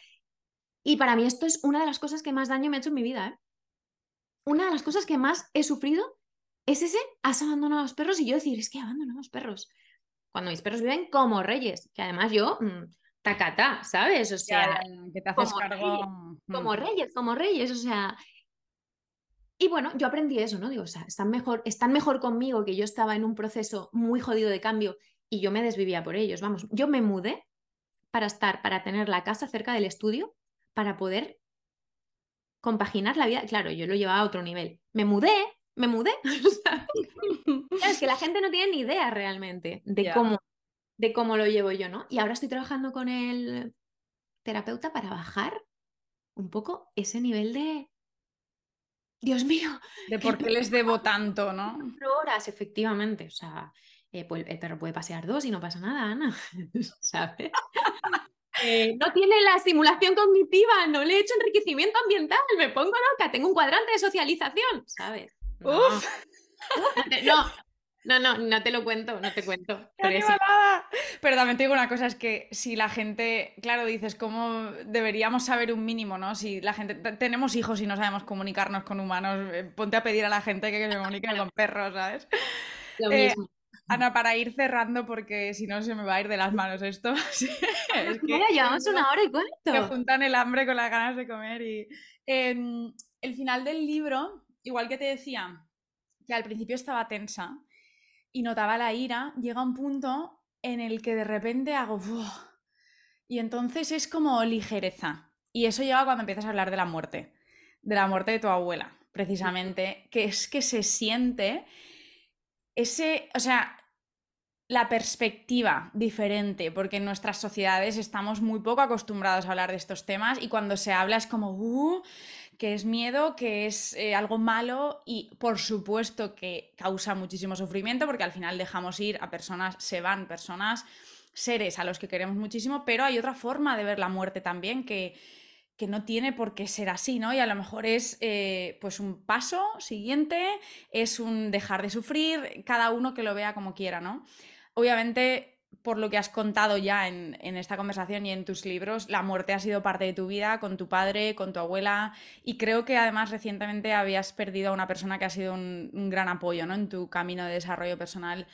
Y para mí esto es una de las cosas que más daño me ha hecho en mi vida. ¿eh? Una de las cosas que más he sufrido es ese, has abandonado a los perros y yo decir, es que abandonado a los perros. Cuando mis perros viven como reyes, que además yo, mmm, tacata, ¿sabes? O sea, que te haces como, cargo. Reyes, como mm. reyes, como reyes, o sea, Y bueno, yo aprendí eso, ¿no? Digo, o sea, están mejor, están mejor conmigo que yo estaba en un proceso muy jodido de cambio y yo me desvivía por ellos. Vamos, yo me mudé para estar, para tener la casa cerca del estudio, para poder compaginar la vida. Claro, yo lo llevaba a otro nivel. Me mudé, me mudé. es que la gente no tiene ni idea realmente de cómo de cómo lo llevo yo, ¿no? Y ahora estoy trabajando con el terapeuta para bajar un poco ese nivel de Dios mío. De por qué les debo tanto, ¿no? horas, efectivamente. O sea, eh, pues, el perro puede pasear dos y no pasa nada, Ana. ¿Sabes? Eh, no tiene la estimulación cognitiva, no le he hecho enriquecimiento ambiental, me pongo loca, tengo un cuadrante de socialización, ¿sabes? Uf. No, no, no, no te lo cuento, no te cuento. Pero, pero también te digo una cosa, es que si la gente, claro, dices, ¿cómo deberíamos saber un mínimo, no? Si la gente, tenemos hijos y no sabemos comunicarnos con humanos, eh, ponte a pedir a la gente que se comunique con perros, ¿sabes? Lo eh, mismo. Ana, para ir cerrando, porque si no se me va a ir de las manos esto. es que, Mira, llevamos una hora y cuánto. Que juntan el hambre con las ganas de comer. Y em, el final del libro, igual que te decía, que al principio estaba tensa, y notaba la ira, llega un punto en el que de repente hago... Y entonces es como ligereza. Y eso llega cuando empiezas a hablar de la muerte, de la muerte de tu abuela, precisamente, que es que se siente ese, o sea, la perspectiva diferente, porque en nuestras sociedades estamos muy poco acostumbrados a hablar de estos temas y cuando se habla es como, uh, que es miedo, que es eh, algo malo y por supuesto que causa muchísimo sufrimiento porque al final dejamos ir a personas, se van personas, seres a los que queremos muchísimo, pero hay otra forma de ver la muerte también que, que no tiene por qué ser así, ¿no? Y a lo mejor es eh, pues un paso siguiente, es un dejar de sufrir, cada uno que lo vea como quiera, ¿no? Obviamente por lo que has contado ya en, esta conversación y en tus libros, la muerte ha sido parte de tu vida con tu padre, con tu abuela y creo que además recientemente habías perdido a una persona que ha sido un, gran apoyo ¿no? en tu camino de desarrollo personal.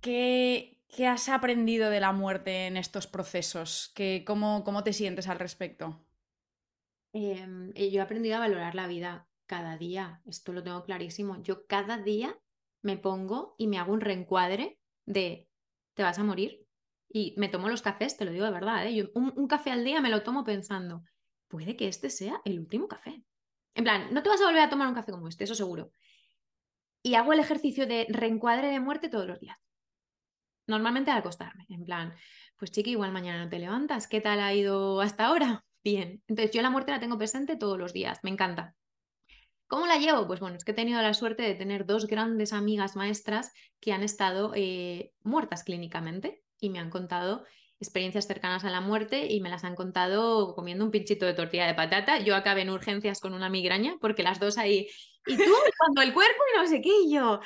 ¿Qué, has aprendido de la muerte en estos procesos? ¿Qué, cómo, ¿Cómo te sientes al respecto? Em, yo he aprendido a valorar la vida cada día, esto lo tengo clarísimo. Yo cada día me pongo y me hago un reencuadre de te vas a morir. Y me tomo los cafés, te lo digo de verdad, ¿eh? un, café al día me lo tomo pensando, puede que este sea el último café. En plan, no te vas a volver a tomar un café como este, eso seguro. Y hago el ejercicio de reencuadre de muerte todos los días. Normalmente al acostarme, en plan, pues chiqui, igual mañana no te levantas, ¿qué tal ha ido hasta ahora? Bien. Entonces yo la muerte la tengo presente todos los días, me encanta. ¿Cómo la llevo? Pues bueno, es que he tenido la suerte de tener dos grandes amigas maestras que han estado eh, muertas clínicamente y me han contado experiencias cercanas a la muerte y me las han contado comiendo un pinchito de tortilla de patata. Yo acabé en urgencias con una migraña porque las dos ahí, y tú, cuando el cuerpo y no sé qué, y yo,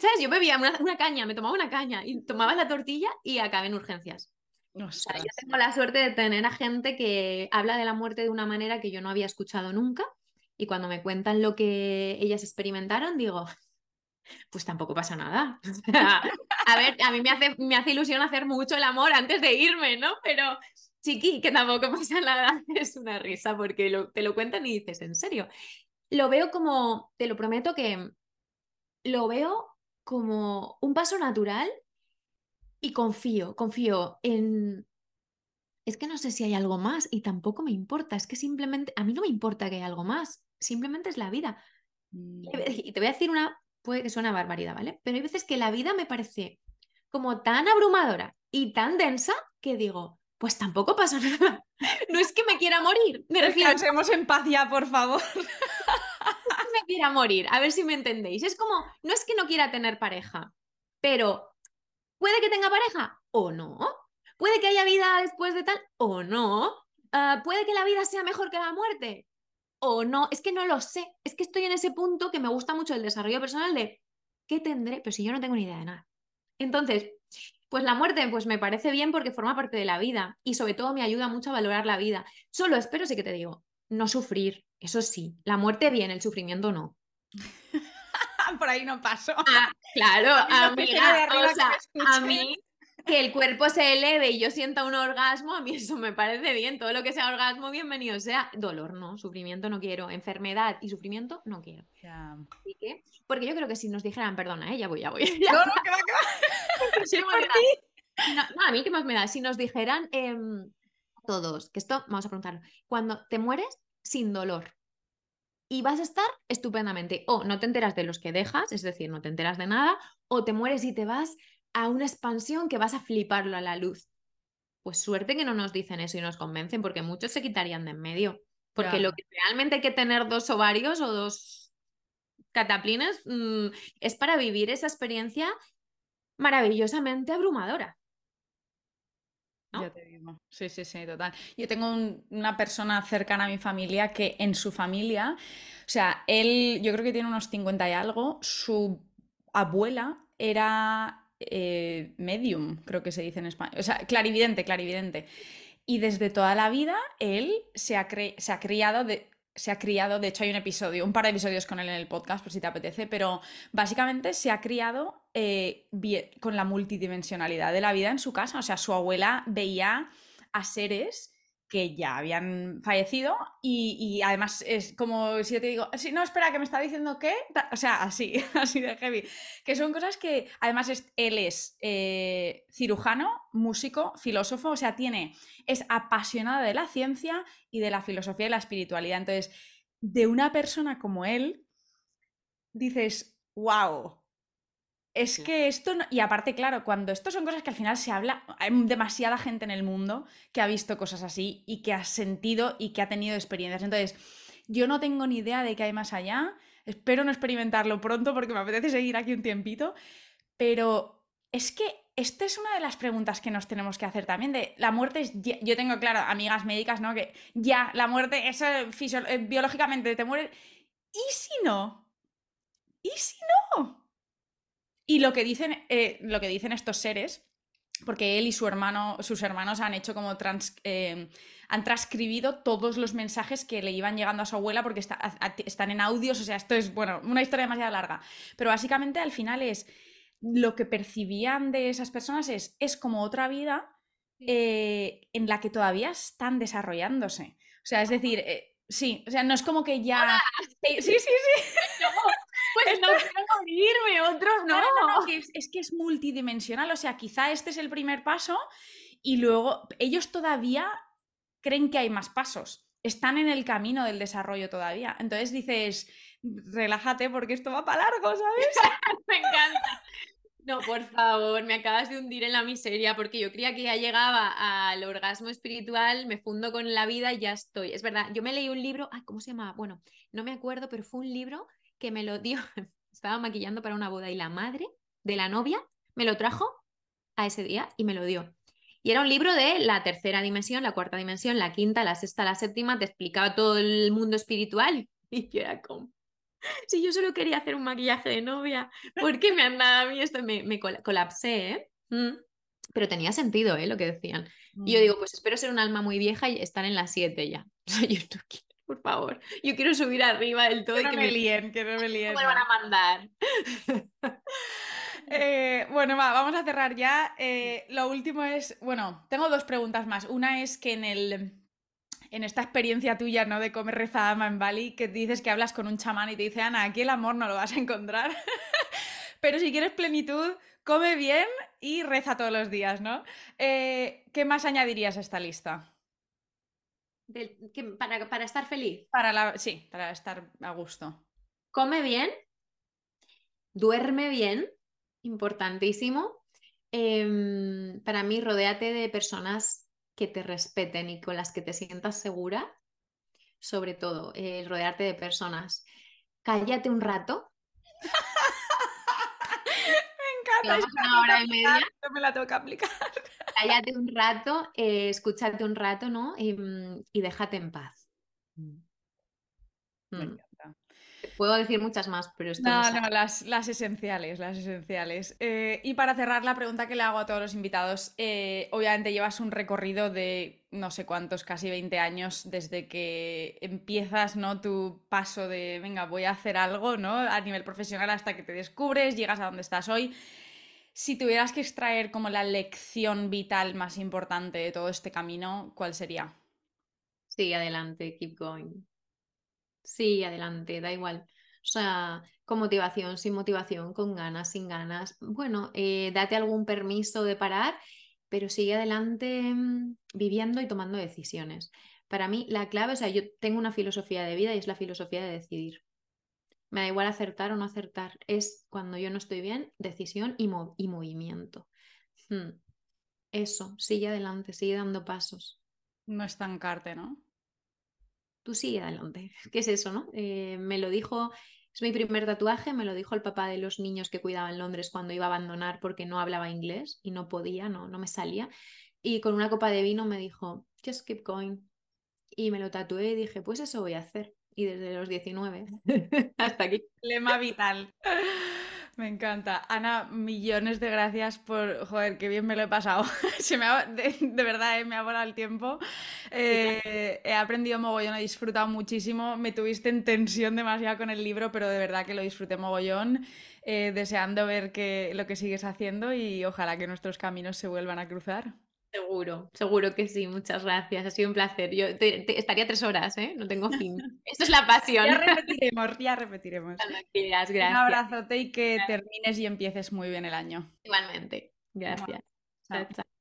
¿sabes? Yo bebía una, caña, me tomaba una caña y tomaba la tortilla y acabé en urgencias. Yo tengo la suerte de tener a gente que habla de la muerte de una manera que yo no había escuchado nunca y cuando me cuentan lo que ellas experimentaron, digo, pues tampoco pasa nada. a ver, a mí me hace, me hace ilusión hacer mucho el amor antes de irme, ¿no? Pero chiqui, que tampoco pasa nada, es una risa porque te lo cuentan y dices, ¿en serio? Lo veo como, te lo prometo que lo veo como un paso natural y confío, confío en, es que no sé si hay algo más y tampoco me importa, es que simplemente, a mí no me importa que haya algo más, simplemente es la vida. Mm. Y te voy a decir una, puede que suene barbaridad, ¿vale? Pero hay veces que la vida me parece como tan abrumadora y tan densa que digo, pues tampoco pasa nada. No es que me quiera morir. Me refiero... en paz ya, por favor. No es que me quiera morir, a ver si me entendéis. Es como, no es que no quiera tener pareja, pero puede que tenga pareja o no. ¿Puede que haya vida después de tal o no? Ah, ¿Puede que la vida sea mejor que la muerte? O no, es que no lo sé. Es que estoy en ese punto que me gusta mucho el desarrollo personal de ¿qué tendré? Pero si yo no tengo ni idea de nada. Entonces, pues la muerte pues me parece bien porque forma parte de la vida y sobre todo me ayuda mucho a valorar la vida. Solo espero, sí que te digo, no sufrir. Eso sí, la muerte bien, el sufrimiento no. Por ahí no paso. Ah, claro, a, mí, a mí que el cuerpo se eleve y yo sienta un orgasmo, a mí eso me parece bien. Todo lo que sea orgasmo, bienvenido sea. Dolor no, sufrimiento no quiero. Enfermedad y sufrimiento no quiero. Así que, porque yo creo que si nos dijeran, perdona, ¿eh? ya voy, ya voy. No, no, que va, que va. no, a mí qué más me da. Si nos dijeran em, todos, que esto, vamos a preguntarlo, cuando te mueres sin dolor, y vas a estar estupendamente. O no te enteras de los que dejas, es decir, no te enteras de nada, o te mueres y te vas a una expansión que vas a fliparlo a la luz. Pues suerte que no nos dicen eso y nos convencen, porque muchos se quitarían de en medio. Porque lo que realmente hay que tener dos ovarios o dos cataplines mm, es para vivir esa experiencia maravillosamente abrumadora. Ya te digo. Sí, sí, sí, total. Yo tengo una persona cercana a mi familia que en su familia, o sea, él, yo creo que tiene unos 50 y algo, su abuela era eh, medium, creo que se dice en español. O sea, clarividente, clarividente. Y desde toda la vida él se ha, se ha criado de, se ha criado, de hecho hay un episodio, un par de episodios con él en el podcast, por si te apetece, pero básicamente se ha criado eh, con la multidimensionalidad de la vida en su casa. O sea, su abuela veía a seres que ya habían fallecido y, además es como si yo te digo, si no, espera, que me está diciendo que, o sea, así, así de heavy, que son cosas que además él es eh, cirujano, músico, filósofo, o sea, tiene, es apasionado de la ciencia y de la filosofía y la espiritualidad. Entonces, de una persona como él, dices, wow, es que esto, y aparte, claro, cuando esto son cosas que al final se habla, hay demasiada gente en el mundo que ha visto cosas así y que ha sentido y que ha tenido experiencias. Entonces, yo no tengo ni idea de qué hay más allá. Espero no experimentarlo pronto porque me apetece seguir aquí un tiempito. Pero es que esta es una de las preguntas que nos tenemos que hacer también. De la muerte es. Yo tengo, claro, amigas médicas, ¿no? Que ya, la muerte, eso eh, biológicamente te muere. ¿Y si no? ¿Y si no? Y lo que dicen, eh, lo que dicen estos seres, porque él y su hermano, sus hermanos han hecho como eh, han transcribido todos los mensajes que le iban llegando a su abuela porque están en audios, o sea, esto es, bueno, una historia demasiado larga. Pero básicamente al final es lo que percibían de esas personas es, es como otra vida eh, en la que todavía están desarrollándose. O sea, es decir, sí, o sea, no es como que ya... sí, sí, sí. Pues no quiero morirme, otros no. no, es, que es multidimensional. O sea, quizá este es el primer paso y luego ellos todavía creen que hay más pasos. Están en el camino del desarrollo todavía. Entonces dices, relájate porque esto va para largo, ¿sabes? me encanta. No, por favor, me acabas de hundir en la miseria porque yo creía que ya llegaba al orgasmo espiritual, me fundo con la vida y ya estoy. Es verdad, yo me leí un libro, ay, ¿cómo se llama? Bueno, no me acuerdo, pero fue un libro que me lo dio, estaba maquillando para una boda y la madre de la novia me lo trajo a ese día y me lo dio. Y era un libro de la tercera dimensión, la cuarta dimensión, la quinta, la sexta, la séptima, te explicaba todo el mundo espiritual. Y yo era como, si yo solo quería hacer un maquillaje de novia, ¿por qué me han dado a mí esto? Me, me colapsé, ¿eh? Mm. Pero tenía sentido, ¿eh? Lo que decían. Y yo mm. digo, pues espero ser un alma muy vieja y estar en las siete ya. yo por favor. Yo quiero subir arriba del todo que y que me, líen, que no me líen. me van a mandar. Eh, bueno, va, vamos a cerrar ya. Eh, lo último es, bueno, tengo dos preguntas más. Una es que en el en esta experiencia tuya, ¿no? De comer reza ama en Bali, que dices que hablas con un chamán y te dice, Ana, aquí el amor no lo vas a encontrar. Pero si quieres plenitud, come bien y reza todos los días, ¿no? Eh, ¿Qué más añadirías a esta lista? Para, para, estar feliz. Para la, sí, para estar a gusto. Come bien, duerme bien, importantísimo. Em, para mí, rodéate de personas que te respeten y con las que te sientas segura. Sobre todo, el rodearte de personas. Cállate un rato. Me encanta. una hora y media. No me la tengo que aplicar cállate un rato, eh, escúchate un rato, ¿no? Y, mm, déjate en paz. Mm. Mm. Puedo decir muchas más, pero esto no, no, las, las, esenciales, las esenciales. Eh, y para cerrar la pregunta que le hago a todos los invitados, eh, obviamente llevas un recorrido de no sé cuántos, casi 20 años desde que empiezas, ¿no? Tu paso de, venga, voy a hacer algo, ¿no? A nivel profesional hasta que te descubres, llegas a donde estás hoy. Si tuvieras que extraer como la lección vital más importante de todo este camino, ¿cuál sería? Sí, adelante, keep going. Sí, adelante, da igual. O sea, con motivación, sin motivación, con ganas, sin ganas. Bueno, eh, date algún permiso de parar, pero sigue adelante mm, viviendo y tomando decisiones. Para mí, la clave, o sea, yo tengo una filosofía de vida y es la filosofía de decidir. Me da igual acertar o no acertar. Es cuando yo no estoy bien, decisión y, movimiento. Hmm. Eso, sigue adelante, sigue dando pasos. No estancarte, ¿no? Tú sigue adelante. ¿Qué es eso, no? Eh, me lo dijo, es mi primer tatuaje, me lo dijo el papá de los niños que cuidaba en Londres cuando iba a abandonar porque no hablaba inglés y no podía, no, no me salía. Y con una copa de vino me dijo, just keep going. Y me lo tatué y dije, pues eso voy a hacer y desde los 19 hasta aquí. Lema vital. Me encanta. Ana, millones de gracias por, joder, qué bien me lo he pasado. Se me de, verdad, eh, me ha volado el tiempo. Eh, he aprendido mogollón, he disfrutado muchísimo. Me tuviste en tensión demasiado con el libro, pero de verdad que lo disfruté mogollón. Eh, deseando ver que, lo que sigues haciendo y ojalá que nuestros caminos se vuelvan a cruzar. Seguro, seguro que sí, muchas gracias, ha sido un placer. Yo estaría tres horas, ¿eh? No tengo fin. Esto es la pasión. Ya repetiremos, ya repetiremos. Gracias, gracias. Un abrazote y que termines y empieces muy bien el año. Igualmente, gracias. chao. chao.